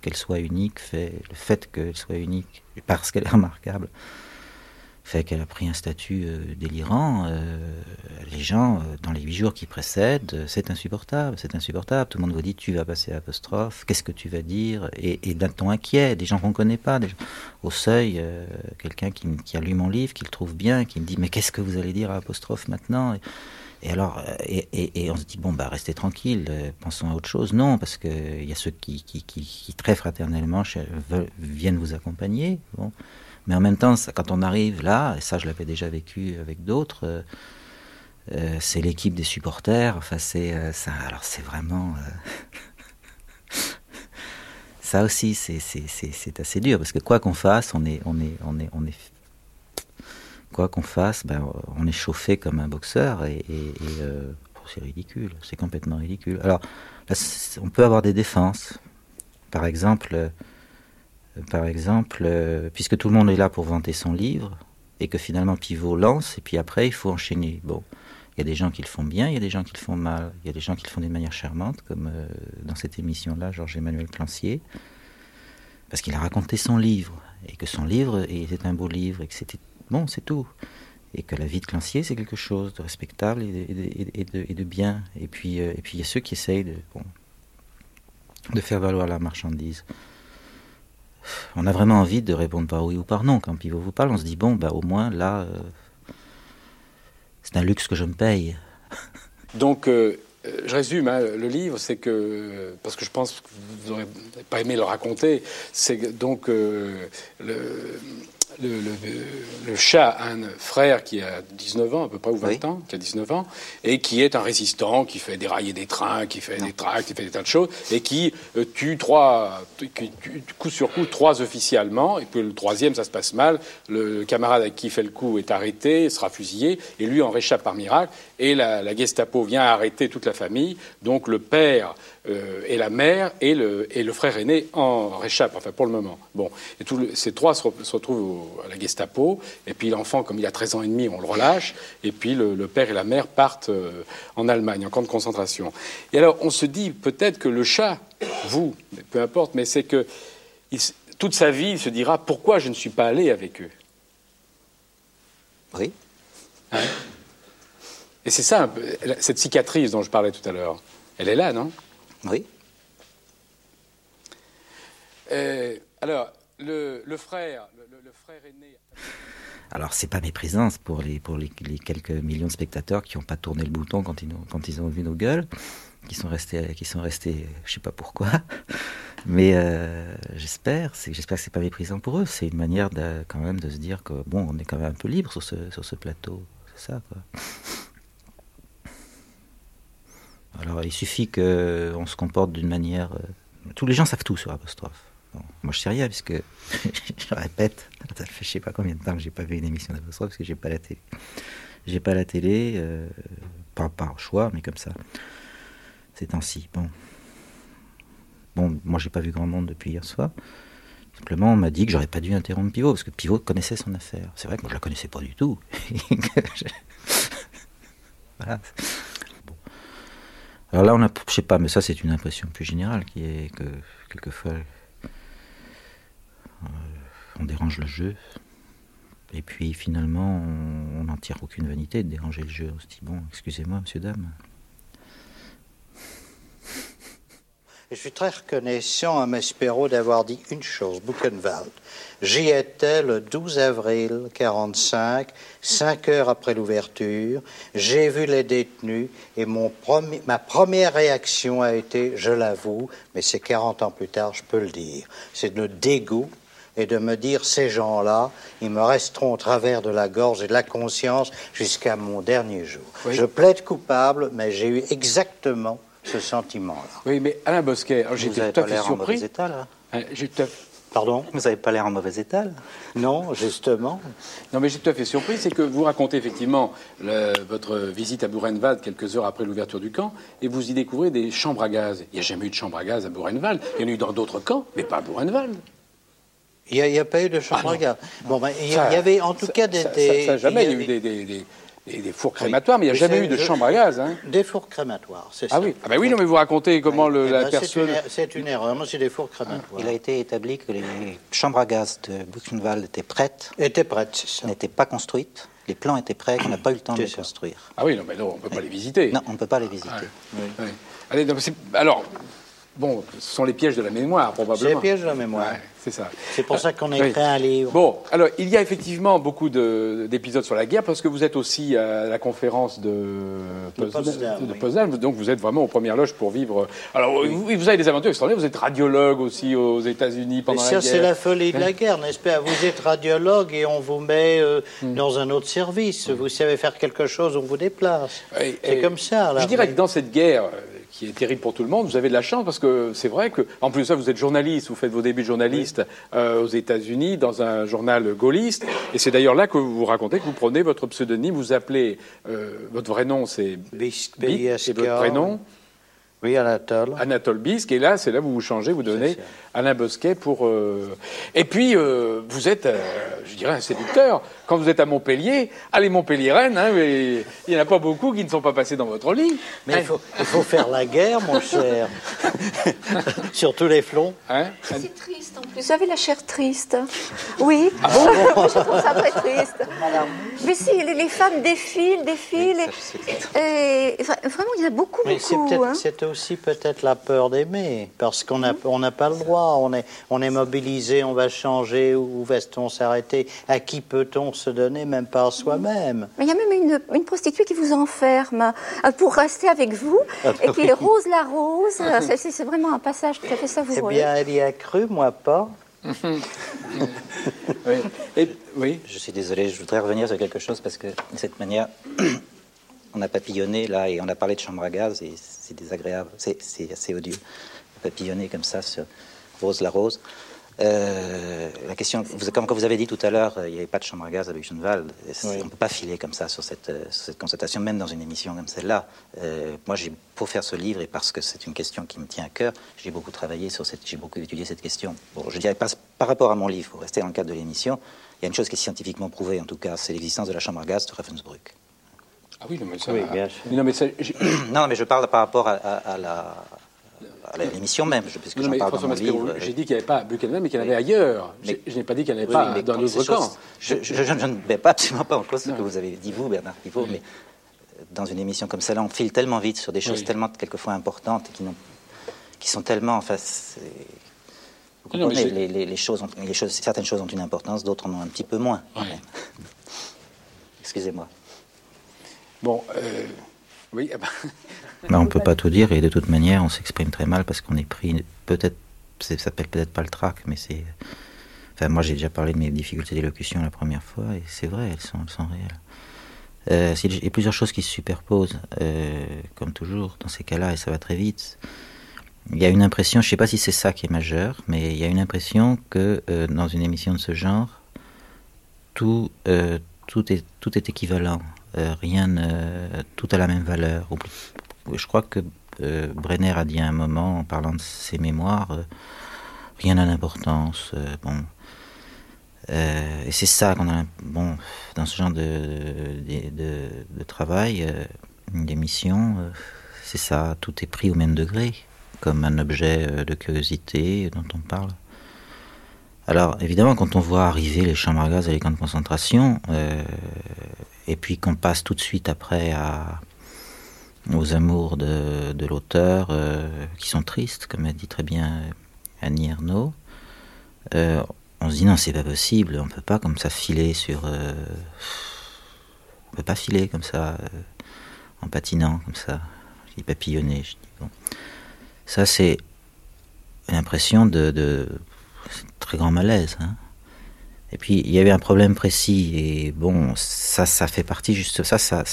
qu'elle soit unique, fait, le fait qu'elle soit unique, parce qu'elle est remarquable, fait qu'elle a pris un statut euh, délirant. Euh, les gens, euh, dans les huit jours qui précèdent, c'est insupportable, c'est insupportable. Tout le monde vous dit, tu vas passer à apostrophe, qu'est-ce que tu vas dire? Et, d'un ton inquiet, des gens qu'on ne connaît pas. Au seuil, quelqu'un qui, qui, a lu mon livre, qui le trouve bien, qui me dit, mais qu'est-ce que vous allez dire à apostrophe maintenant? Et, alors, et, on se dit, bon, bah, restez tranquille, pensons à autre chose. Non, parce qu'il y a ceux qui, très fraternellement, viennent vous accompagner. Mais en même temps, quand on arrive là, et ça je l'avais déjà vécu avec d'autres, euh, euh, c'est l'équipe des supporters. Enfin, c'est euh, ça. Alors c'est vraiment ça aussi, c'est assez dur parce que quoi qu'on fasse, on est on est on est on est quoi qu'on fasse, ben, on est chauffé comme un boxeur et, et c'est ridicule, c'est complètement ridicule. Alors on peut avoir des défenses. Par exemple par exemple, euh, puisque tout le monde est là pour vanter son livre, et que finalement Pivot lance, et puis après il faut enchaîner. Bon, il y a des gens qui le font bien, il y a des gens qui le font mal, il y a des gens qui le font d'une manière charmante, comme euh, dans cette émission-là, Georges-Emmanuel Clancier, parce qu'il a raconté son livre, et que son livre était un beau livre, et que c'était bon, c'est tout. Et que la vie de Clancier, c'est quelque chose de respectable et de, bien. Et puis, euh, et puis il y a ceux qui essayent de faire valoir la marchandise on a vraiment envie de répondre par oui ou par non. Quand Pivot vous parle, on se dit, bon, bah, au moins, là, euh, c'est un luxe que je me paye. Donc, euh, je résume, hein, le livre, c'est que, parce que je pense que vous n'aurez pas aimé le raconter, c'est donc euh, le, le, le, le, chat a un frère qui a 19 ans, à peu près, ou 20 oui. ans, qui a 19 ans, et qui est un résistant, qui fait dérailler des trains, qui fait non. des tracts, qui fait des tas de choses, et qui euh, tue trois, qui tue, coup sur coup, trois officiers allemands, et puis le troisième, ça se passe mal, le camarade avec qui il fait le coup est arrêté, sera fusillé, et lui en réchappe par miracle, et la, la Gestapo vient arrêter toute la famille. Donc le père euh, et la mère et le, et le frère aîné en réchappent, enfin pour le moment. Bon, et tous le- ces trois se, re- se retrouvent au- à la Gestapo, et puis l'enfant, comme il a 13 ans et demi, on le relâche, et puis le, le père et la mère partent euh, en Allemagne, en camp de concentration. Et alors on se dit peut-être que le chat, vous, peu importe, mais c'est que il toute sa vie, il se dira pourquoi je ne suis pas allé avec eux? Oui. Hein? Et c'est ça, cette cicatrice dont je parlais tout à l'heure. Elle est là, non? Oui. Euh, alors, le, le frère, le, le- le frère aîné. Alors, c'est pas méprisant pour les pour les, les quelques millions de spectateurs qui n'ont pas tourné le bouton quand ils, nous- quand ils ont vu nos gueules, qui sont restés, qui sont restés, je sais pas pourquoi. Mais euh, j'espère, j'espère que c'est pas méprisant pour eux. C'est une manière de, quand même de se dire que bon, on est quand même un peu libre sur ce sur ce plateau. C'est ça, quoi. Alors, il suffit que on se comporte d'une manière. euh, tous les gens savent tout sur apostrophe. Moi, je sais rien puisque je répète. Ça fait je sais pas combien de temps que j'ai pas vu une émission d'apostrophe parce que j'ai pas la télé. J'ai pas la télé, euh, pas par choix, mais comme ça. Ces temps-ci. Bon. Bon, moi, j'ai pas vu grand monde depuis hier soir. Simplement, on m'a dit que j'aurais pas dû interrompre Pivot parce que Pivot connaissait son affaire. C'est vrai que moi, je la connaissais pas du tout. Que voilà. Alors là, on a, je sais pas, mais ça, c'est une impression plus générale qui est que quelquefois, euh, on dérange le jeu. Et puis finalement, on n'en tire aucune vanité de déranger le jeu. On se dit, bon, excusez-moi, monsieur, dame. Et je suis très reconnaissant à Maspero d'avoir dit une chose, Buchenwald. J'y étais le 12 avril 45, cinq heures après l'ouverture. J'ai vu les détenus et mon ma première réaction a été, je l'avoue, mais c'est 40 ans plus tard, je peux le dire, c'est le dégoût et de me dire ces gens-là, ils me resteront au travers de la gorge et de la conscience jusqu'à mon dernier jour. Je plaide coupable, mais j'ai eu exactement ce sentiment-là. Oui, mais Alain Bosquet, Vous j'étais avez tout à pas fait l'air en surpris. mauvais état, là Hein, Pardon? Vous n'avez pas l'air en mauvais état, là? Non, justement. Non, mais j'ai tout à fait surpris, c'est que vous racontez effectivement le- votre visite à Buchenwald quelques heures après l'ouverture du camp, et vous y découvrez des chambres à gaz. Il n'y a jamais eu de chambre à gaz à Buchenwald. Il y en a eu dans d'autres camps, mais pas à Buchenwald. Il n'y a, pas eu de chambre à gaz. Bon, ben, il y, avait en tout ça- cas des... ça- ça- des- jamais, il y a avait eu des, des- des- des- des fours crématoires, mais il n'y a jamais eu de chambre à gaz. Hein. Des fours crématoires, c'est Ah ça. oui, ah ben oui, non, mais vous racontez comment le- Eh la ben, c'est personne. une er- C'est une erreur. Moi, c'est des fours crématoires. Il a été établi que les chambres à gaz de Buchenwald étaient prêtes. Étaient prêtes, c'est ça. N'étaient pas construites. Les plans étaient prêts, qu'on n'a pas eu le temps de les ça. construire. Ah oui, non, mais non, on ne peut pas les visiter. Non, on ne peut pas les visiter. Oui. Allez, donc, alors, bon, ce sont les pièges de la mémoire, probablement. C'est les pièges de la mémoire. Ouais, c'est ça. C'est pour ça qu'on a Oui. écrit un livre. Bon, alors, il y a effectivement beaucoup de- d'épisodes sur la guerre, parce que vous êtes aussi à la conférence de, De Potsdam, Potsdam, de oui. Potsdam, donc vous êtes vraiment aux premières loges pour vivre. Alors, vous, vous avez des aventures extraordinaires, vous êtes radiologue aussi aux États-Unis Mais pendant la ça, guerre. c'est la folie de la guerre, n'est-ce pas? Vous êtes radiologue et on vous met euh, Hmm. dans un autre service. Vous savez faire quelque chose, on vous déplace. C'est comme ça. Je dirais que dans cette guerre, euh, qui est terrible pour tout le monde, vous avez de la chance parce que c'est vrai que, en plus de ça, vous êtes journaliste, vous faites vos débuts de journaliste euh, aux États-Unis dans un journal gaulliste, et c'est d'ailleurs là que vous vous racontez que vous prenez votre pseudonyme, vous appelez euh, votre vrai nom, c'est Bic, et votre B-I-S-K. prénom Oui, Anatole. Anatole Bisque, et là, c'est là où vous vous changez, vous donnez Alain Bosquet pour. euh, Et puis, euh, vous êtes, euh, je dirais, un séducteur. Quand vous êtes à Montpellier, allez Montpellier-Rennes, hein, mais il n'y en a pas beaucoup qui ne sont pas passés dans votre lit. Mais il faut, il faut faire la guerre, mon cher. Sur tous les flancs. Hein C'est triste en plus. Vous avez la chair triste. Oui. Ah bon Je trouve ça très triste. Mais si, les, les femmes défilent, défilent. et, et vra- vraiment, il y en a beaucoup, Mais c'est peut-être hein. Aussi peut-être la peur d'aimer, parce qu'on n'a on n'a pas le droit, on est, on est mobilisé, on va changer, où va-t-on s'arrêter? À qui peut-on se donner, même pas à soi-même? Mais il y a même une, une prostituée qui vous enferme euh, pour rester avec vous Ah et qui oui. rose la rose. C'est- C'est vraiment un passage tout à fait Eh savoureux. bien, elle y a cru, moi pas. oui. Et, oui. Je suis désolé, je voudrais revenir sur quelque chose parce que de cette manière, on a papillonné là et on a parlé de chambre à gaz et c'est désagréable, c'est assez odieux. Papillonner comme ça sur Rose la Rose. Euh, la question, vous, comme vous avez dit tout à l'heure, euh, il n'y avait pas de chambre à gaz à Buchenwald. On ne peut pas filer comme ça sur cette, euh, sur cette, constatation, même dans une émission comme celle-là. Euh, moi, j'ai pour faire ce livre et parce que c'est une question qui me tient à cœur, j'ai beaucoup travaillé sur cette, j'ai beaucoup étudié cette question. Bon, je dirais pas par rapport à mon livre, pour rester dans le cadre de l'émission, il y a une chose qui est scientifiquement prouvée, en tout cas, c'est l'existence de la chambre à gaz de Ravensbrück. Ah oui, mais ça, Oui, bien sûr. non, mais je parle par rapport à, à- à la à l'émission même, je- puisque Non, j'en parle dans mon livre. j'ai dit qu'il n'y avait pas à Buchenwald, mais qu'il y en avait ailleurs. Je, je n'ai pas dit qu'il n'y en avait Oui, pas dans quand notre ces camp. choses- Je, je- ne mets pas absolument pas en cause ce que vous avez dit, vous, Bernard Pivot, mais dans une émission comme celle-là, on file tellement vite sur des choses Oui. tellement quelquefois importantes et qui, sont tellement. Enfin, c'est- vous Non, mais comprenez, j'ai- les, les- les choses ont- les choses, certaines choses ont une importance, d'autres en ont un petit peu moins. Excusez-moi. Bon, euh, oui, ah ben, on peut pas tout dire et de toute manière, on s'exprime très mal parce qu'on est pris. Peut-être, ça s'appelle peut-être pas le trac, mais c'est. Enfin, moi, j'ai déjà parlé de mes difficultés d'élocution la première fois et c'est vrai, elles sont, elles sont réelles. Euh, il y a plusieurs choses qui se superposent, euh, comme toujours dans ces cas-là, et ça va très vite. Il y a une impression, je sais pas si c'est ça qui est majeur, mais il y a une impression que euh, dans une émission de ce genre, tout, tout, est, tout est équivalent. Euh, rien, tout a la même valeur. Je crois que euh, Brenner a dit à un moment, en parlant de ses mémoires, euh, rien n'a d'importance. bon. Et c'est ça qu'on a, bon, dans ce genre de, de, travail, euh, d'émission, c'est ça, tout est pris au même degré, comme un objet de curiosité dont on parle. Alors, évidemment, quand on voit arriver les chambres à gaz et les camps de concentration, et puis qu'on passe tout de suite après aux amours de, de l'auteur, euh, qui sont tristes, comme a dit très bien Annie Ernaux, euh, on se dit non, c'est pas possible, on peut pas comme ça filer sur. euh, on peut pas filer comme ça, euh, en patinant comme ça. Je dis papillonner. Ça, c'est l'impression de, de très grand malaise. hein. Et puis il y avait un problème précis et bon, ça, ça fait partie juste ça, ça,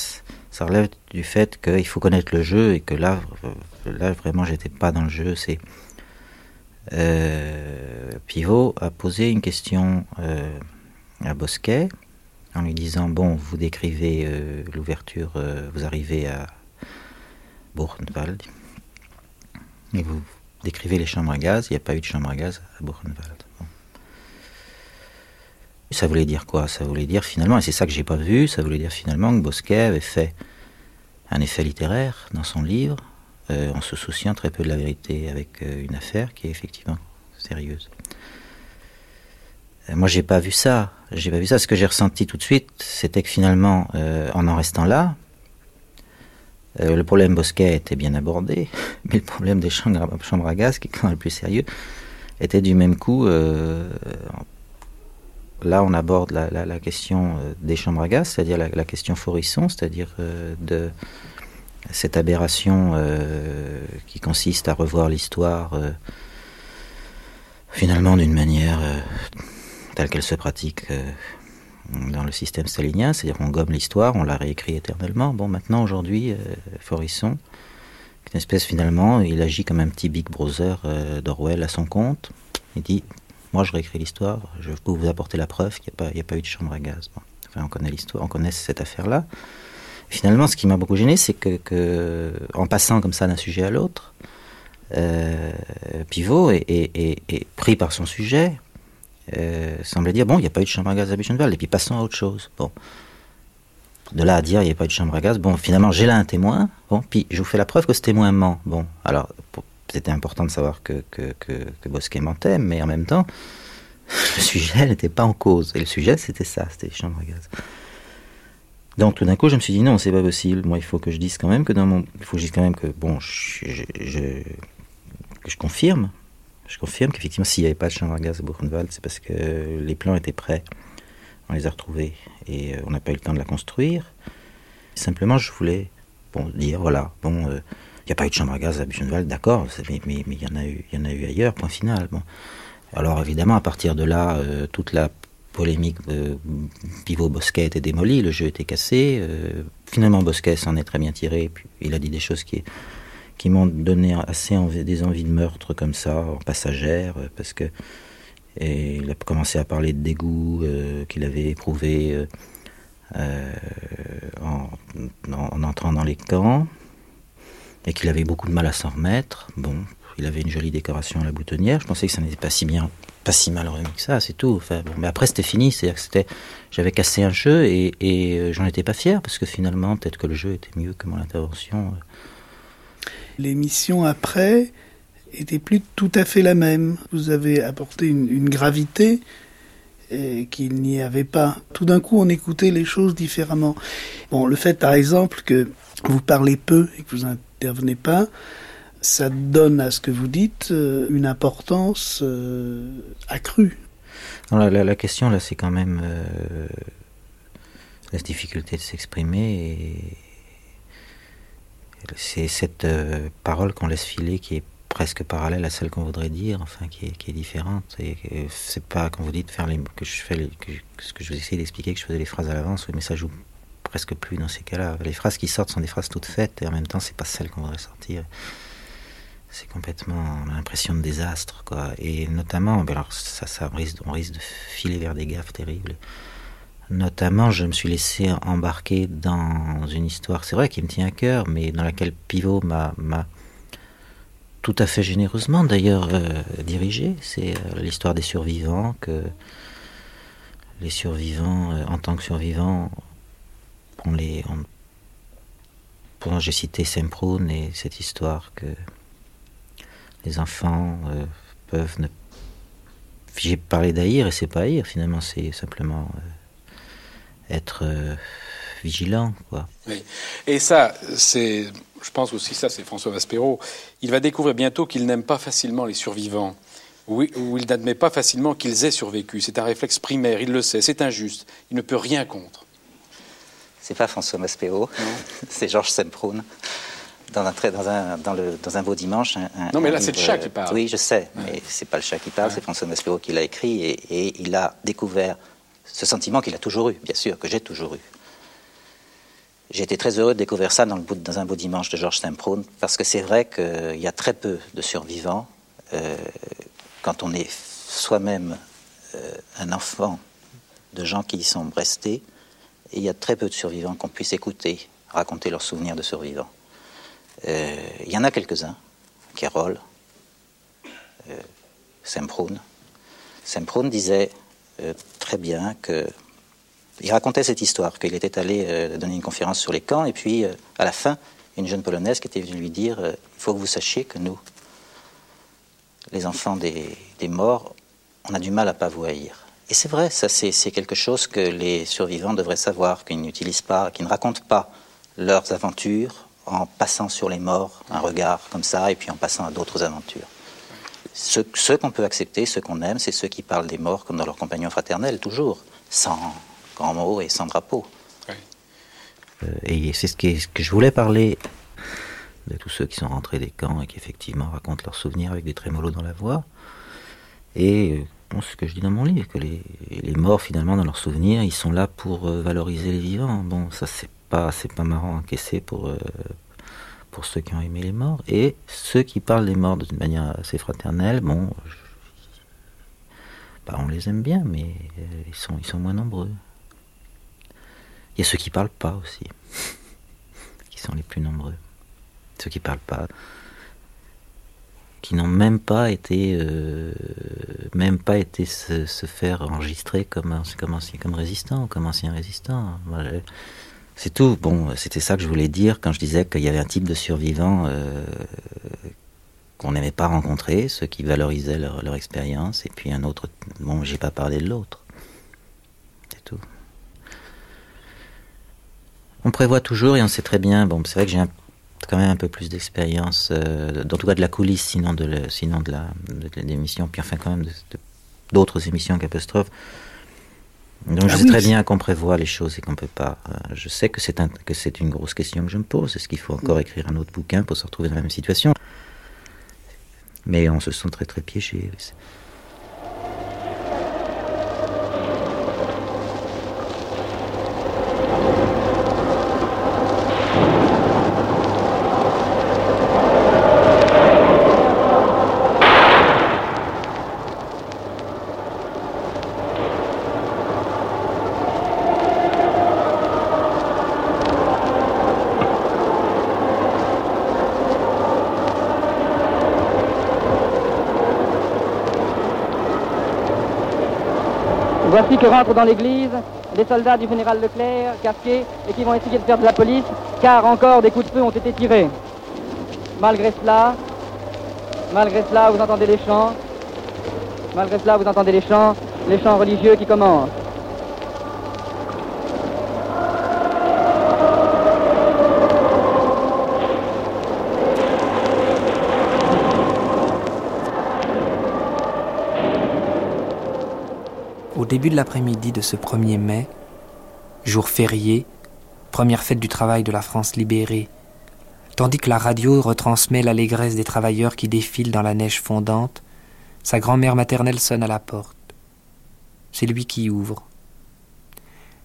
ça relève du fait qu'il faut connaître le jeu et que là, euh, là vraiment, j'étais pas dans le jeu. C'est euh, Pivot a posé une question euh, à Bosquet en lui disant bon, vous décrivez l'ouverture, vous arrivez à Buchenwald et vous décrivez les chambres à gaz. Il n'y a pas eu de chambre à gaz à Buchenwald. Ça voulait dire quoi? Ça voulait dire finalement, et c'est ça que j'ai pas vu, ça voulait dire finalement que Bosquet avait fait un effet littéraire dans son livre, euh, en se souciant très peu de la vérité, avec euh, une affaire qui est effectivement sérieuse. Euh, moi, j'ai pas vu ça. J'ai pas vu ça. Ce que j'ai ressenti tout de suite, c'était que finalement, en en restant là, le problème Bosquet était bien abordé, mais le problème des chambres, à- gaz, qui est quand même le plus sérieux, était du même coup. Là, on aborde la, question euh, des chambres à gaz, c'est-à-dire la, question Forisson, c'est-à-dire euh, de cette aberration euh, qui consiste à revoir l'histoire finalement d'une manière telle qu'elle se pratique dans le système stalinien, c'est-à-dire qu'on gomme l'histoire, on la réécrit éternellement. Bon, maintenant, aujourd'hui, Forisson, une espèce finalement, il agit comme un petit Big Brother d'Orwell à son compte. Il dit Moi, je réécris l'histoire, je peux vous apporter la preuve qu'il n'y a, pas- eu de chambre à gaz. Enfin, on connaît l'histoire, on connaît cette affaire-là. Finalement, ce qui m'a beaucoup gêné, c'est que, en passant comme ça d'un sujet à l'autre, euh, Pivot est, pris par son sujet, euh, semblait dire bon, il n'y a pas eu de chambre à gaz à Buchenwald, et puis passons à autre chose. Bon. De là à dire il n'y a pas eu de chambre à gaz, bon, finalement, j'ai là un témoin, bon, puis je vous fais la preuve que ce témoin ment. Bon, alors, c'était important de savoir que, que, que, que Bosquet mentait, mais en même temps, le sujet n'était pas en cause. Et le sujet, c'était ça, c'était les chambres à gaz. Donc tout d'un coup, je me suis dit non, c'est pas possible. Moi, il faut que je dise quand même que dans mon, il faut que je quand même que bon, je, je, je confirme, je confirme qu'effectivement, s'il n'y avait pas de chambre à gaz à Buchenwald, c'est parce que les plans étaient prêts, on les a retrouvés et euh, on n'a pas eu le temps de la construire. Simplement, je voulais bon dire voilà, bon, euh, il n'y a pas eu de chambre à gaz à Buchenwald, d'accord, mais il y en a eu, ailleurs, point final. Bon. Alors évidemment, à partir de là, euh, toute la polémique Pivot-Bosquet était démolie, le jeu était cassé. euh, finalement, Bosquet s'en est très bien tiré. Puis il a dit des choses qui, qui m'ont donné assez des envies de meurtre comme ça, en passagère, euh, parce que il a commencé à parler de dégoût qu'il avait éprouvé en, entrant dans les camps et qu'il avait beaucoup de mal à s'en remettre. Bon, il avait une jolie décoration à la boutonnière. Je pensais que ça n'était pas si bien, pas si mal remis que ça, c'est tout. Enfin, bon, mais après c'était fini, c'est-à-dire que c'était, j'avais cassé un jeu et, et j'en étais pas fier parce que finalement peut-être que le jeu était mieux que mon intervention. L'émission après était plus tout à fait la même. Vous avez apporté une, gravité qu'il n'y avait pas. Tout d'un coup, on écoutait les choses différemment. Bon, le fait, par exemple, que vous parlez peu et que vous n'intervenez pas, ça donne à ce que vous dites euh, une importance euh, accrue. La, question, là, c'est quand même euh, la difficulté de s'exprimer et c'est cette euh, parole qu'on laisse filer qui est presque parallèle à celle qu'on voudrait dire, enfin qui est, différente. Et c'est pas quand vous dites faire les, que je fais les, que, ce que je vous d'expliquer que je faisais les phrases à l'avance, mais ça joue presque plus dans ces cas-là. Les phrases qui sortent sont des phrases toutes faites et en même temps c'est pas celles qu'on voudrait sortir. C'est complètement l'impression de désastre, quoi. Et notamment, ben alors ça, ça risque, on risque de filer vers des gaffes terribles. Notamment, je me suis laissé embarquer dans une histoire, c'est vrai, qui me tient à cœur, mais dans laquelle Pivot m'a tout à fait généreusement d'ailleurs euh, dirigé. C'est euh, l'histoire des survivants, que les survivants, euh, en tant que survivants, on les. On, pour j'ai cité Semproun et cette histoire que les enfants euh, peuvent ne. J'ai parlé d'haïr et c'est pas haïr finalement, c'est simplement euh, être vigilant, quoi. Oui. Et ça, c'est je pense aussi ça, c'est François Vaspero, il va découvrir bientôt qu'il n'aime pas facilement les survivants, ou, ou il n'admet pas facilement qu'ils aient survécu. C'est un réflexe primaire, il le sait, c'est injuste, il ne peut rien contre. C'est pas François Maspero, c'est Georges Semproun. Dans un, dans, un, dans, le, dans un beau dimanche. Un, non, mais là, c'est le chat qui parle. Oui, je sais, ouais. mais c'est pas le chat qui parle, ouais. c'est François Maspero qui l'a écrit et, et il a découvert ce sentiment qu'il a toujours eu, bien sûr, que j'ai toujours eu j'ai été très heureux de découvrir ça dans, le dans un beau dimanche de Georges Saint-Prône, parce que c'est vrai qu'il y a très peu de survivants. Euh, quand on est soi-même euh, un enfant de gens qui y sont restés, il y a très peu de survivants qu'on puisse écouter raconter leurs souvenirs de survivants. Euh, il y en a quelques-uns, Carole, euh, Saint-Prône. Saint-Prône disait très bien que il racontait cette histoire, qu'il était allé euh, donner une conférence sur les camps, et puis euh, à la fin, une jeune polonaise qui était venue lui dire euh, Il faut que vous sachiez que nous, les enfants des, morts, on a du mal à pas vous haïr. Et c'est vrai, ça c'est quelque chose que les survivants devraient savoir, qu'ils n'utilisent pas, qu'ils ne racontent pas leurs aventures en passant sur les morts un regard comme ça, et puis en passant à d'autres aventures. Ceux, ceux qu'on peut accepter, ceux qu'on aime, c'est ceux qui parlent des morts comme dans leurs compagnons fraternels, toujours, sans grand mot et sans drapeau. Euh, et c'est ce, ce, que je voulais parler de tous ceux qui sont rentrés des camps et qui effectivement racontent leurs souvenirs avec des trémolos dans la voix. Et ce que je dis dans mon livre, que les, les, morts finalement dans leurs souvenirs, ils sont là pour euh, valoriser les vivants. Bon, ça c'est pas pas marrant à encaisser pour euh, pour ceux qui ont aimé les morts et ceux qui parlent des morts d'une manière assez fraternelle. Bon, bah, on les aime bien, mais euh, ils sont ils sont moins nombreux. Il y a ceux qui parlent pas aussi, qui sont les plus nombreux. Ceux qui parlent pas, qui n'ont même pas été, euh, même pas été se, faire enregistrer comme, comme, ancien, comme résistant, comme ancien résistant. C'est tout. Bon, c'était ça que je voulais dire quand je disais qu'il y avait un type de survivants euh, qu'on n'aimait pas rencontrer, ceux qui valorisaient leur, expérience, et puis un autre. Bon, j'ai pas parlé de l'autre. on prévoit toujours et on sait très bien. Bon, c'est vrai que j'ai quand même un peu plus d'expérience, euh, en tout cas de la coulisse, sinon de, le, sinon de la de, l'émission, puis enfin quand même d'autres émissions qu'Apostrophe. Donc ah je sais oui, très bien qu'on prévoit les choses et qu'on peut pas. Euh, je sais que c'est un, que c'est une grosse question que je me pose. Est-ce qu'il faut encore oui. écrire un autre bouquin pour se retrouver dans la même situation? Mais on se sent très très piégé. Que rentrent dans l'église des soldats du général Leclerc, casqués, et qui vont essayer de faire de la police, car encore des coups de feu ont été tirés. Malgré cela, malgré cela, vous entendez les chants. Malgré cela, vous entendez les chants, les chants religieux qui commencent. Début de l'après-midi de ce 1er mai, jour férié, première fête du travail de la France libérée, tandis que la radio retransmet l'allégresse des travailleurs qui défilent dans la neige fondante, sa grand-mère maternelle sonne à la porte. C'est lui qui ouvre.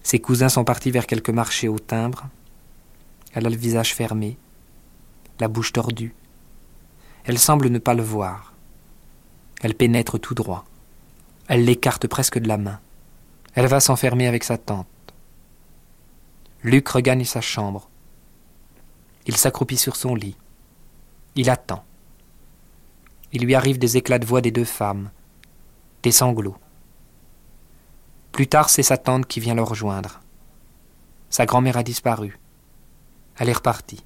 Ses cousins sont partis vers quelque marché au timbre. Elle a le visage fermé, la bouche tordue. Elle semble ne pas le voir. Elle pénètre tout droit. Elle l'écarte presque de la main. Elle va s'enfermer avec sa tante. Luc regagne sa chambre. Il s'accroupit sur son lit. Il attend. Il lui arrive des éclats de voix des deux femmes, des sanglots. Plus tard, c'est sa tante qui vient le rejoindre. Sa grand-mère a disparu. Elle est repartie.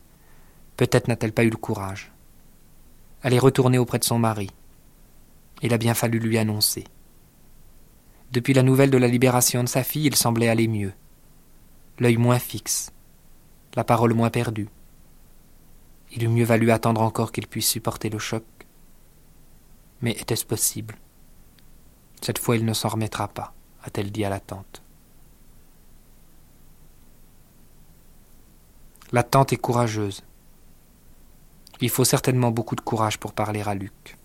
Peut-être n'a-t-elle pas eu le courage. Elle est retournée auprès de son mari. Il a bien fallu lui annoncer. Depuis la nouvelle de la libération de sa fille, il semblait aller mieux. L'œil moins fixe, la parole moins perdue. Il eût mieux valu attendre encore qu'il puisse supporter le choc. Mais était-ce possible? Cette fois il ne s'en remettra pas, a-t-elle dit à la tante. La tante est courageuse. Il faut certainement beaucoup de courage pour parler à Luc.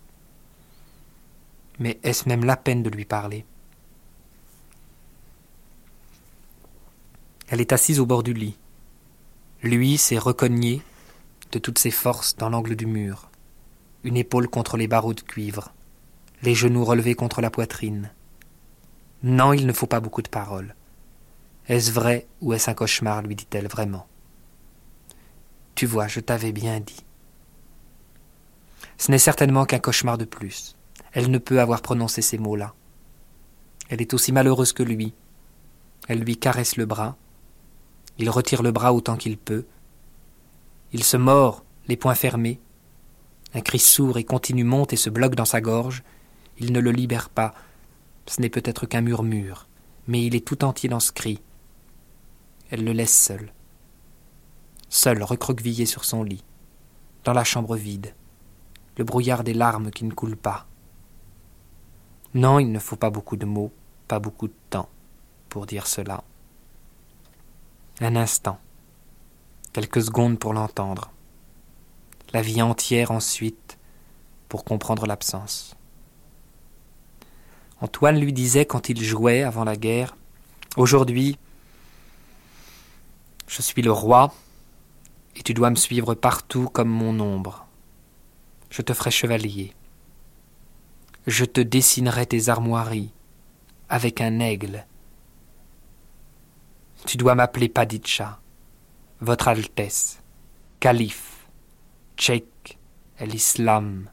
Mais est-ce même la peine de lui parler? Elle est assise au bord du lit. Lui s'est recogné de toutes ses forces dans l'angle du mur, une épaule contre les barreaux de cuivre, les genoux relevés contre la poitrine. Non, il ne faut pas beaucoup de paroles. Est-ce vrai ou est-ce un cauchemar lui dit-elle vraiment. Tu vois, je t'avais bien dit. Ce n'est certainement qu'un cauchemar de plus. Elle ne peut avoir prononcé ces mots-là. Elle est aussi malheureuse que lui. Elle lui caresse le bras, il retire le bras autant qu'il peut. Il se mord, les poings fermés. Un cri sourd et continu monte et se bloque dans sa gorge. Il ne le libère pas. Ce n'est peut-être qu'un murmure, mais il est tout entier dans ce cri. Elle le laisse seul. Seul, recroquevillé sur son lit, dans la chambre vide, le brouillard des larmes qui ne coulent pas. Non, il ne faut pas beaucoup de mots, pas beaucoup de temps pour dire cela. Un instant, quelques secondes pour l'entendre, la vie entière ensuite pour comprendre l'absence. Antoine lui disait quand il jouait avant la guerre, Aujourd'hui, je suis le roi, et tu dois me suivre partout comme mon ombre. Je te ferai chevalier. Je te dessinerai tes armoiries avec un aigle tu dois m'appeler Paditcha, Votre Altesse, Calife, Tchèque, l'Islam,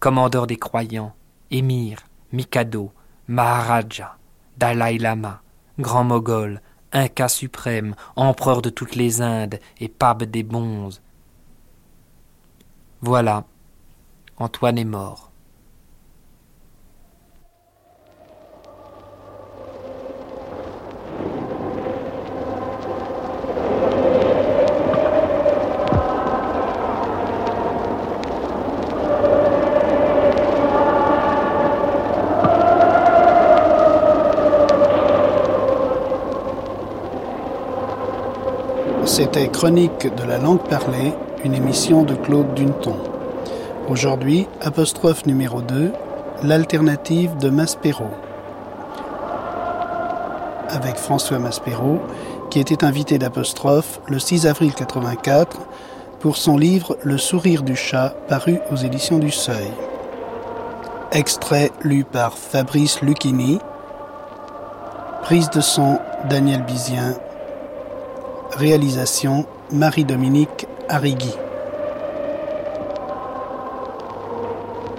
commandeur des croyants, émir, Mikado, Maharaja, Dalai Lama, grand mogol, Inca suprême, empereur de toutes les Indes et pape des bonzes. Voilà, Antoine est mort. C'était Chronique de la langue parlée, une émission de Claude Dunton. Aujourd'hui, apostrophe numéro 2, l'alternative de Maspero. Avec François Maspero, qui était invité d'apostrophe le 6 avril 84 pour son livre Le sourire du chat, paru aux éditions du Seuil. Extrait lu par Fabrice Lucchini. Prise de son Daniel Bizien Réalisation Marie-Dominique Arrigui.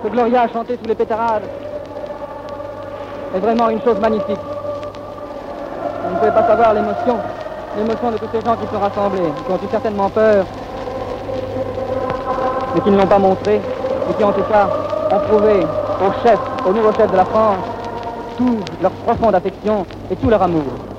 Ce Gloria chanté sous les pétarades est vraiment une chose magnifique. pouvez pas savoir l'émotion, l'émotion de tous ces gens qui sont rassemblés, qui ont eu certainement peur, mais qui ne l'ont pas montré, et qui en tout cas ont prouvé au chef, au nouveau chef de la France, toute leur profonde affection et tout leur amour.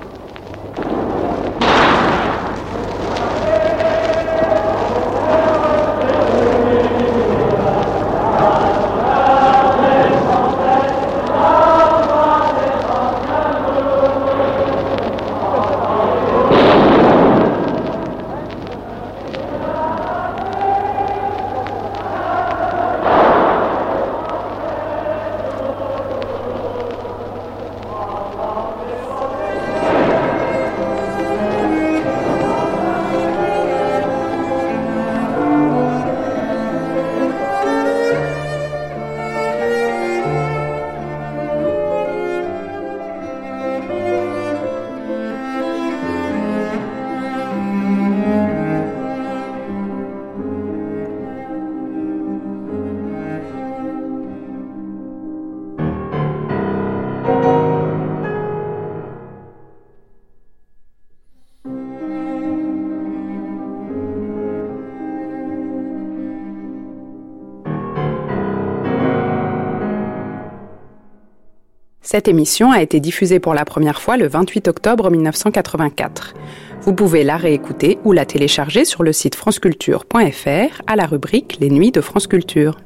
Cette émission a été diffusée pour la première fois le 28 octobre 1984. Vous pouvez la réécouter ou la télécharger sur le site franceculture.fr à la rubrique Les Nuits de France Culture.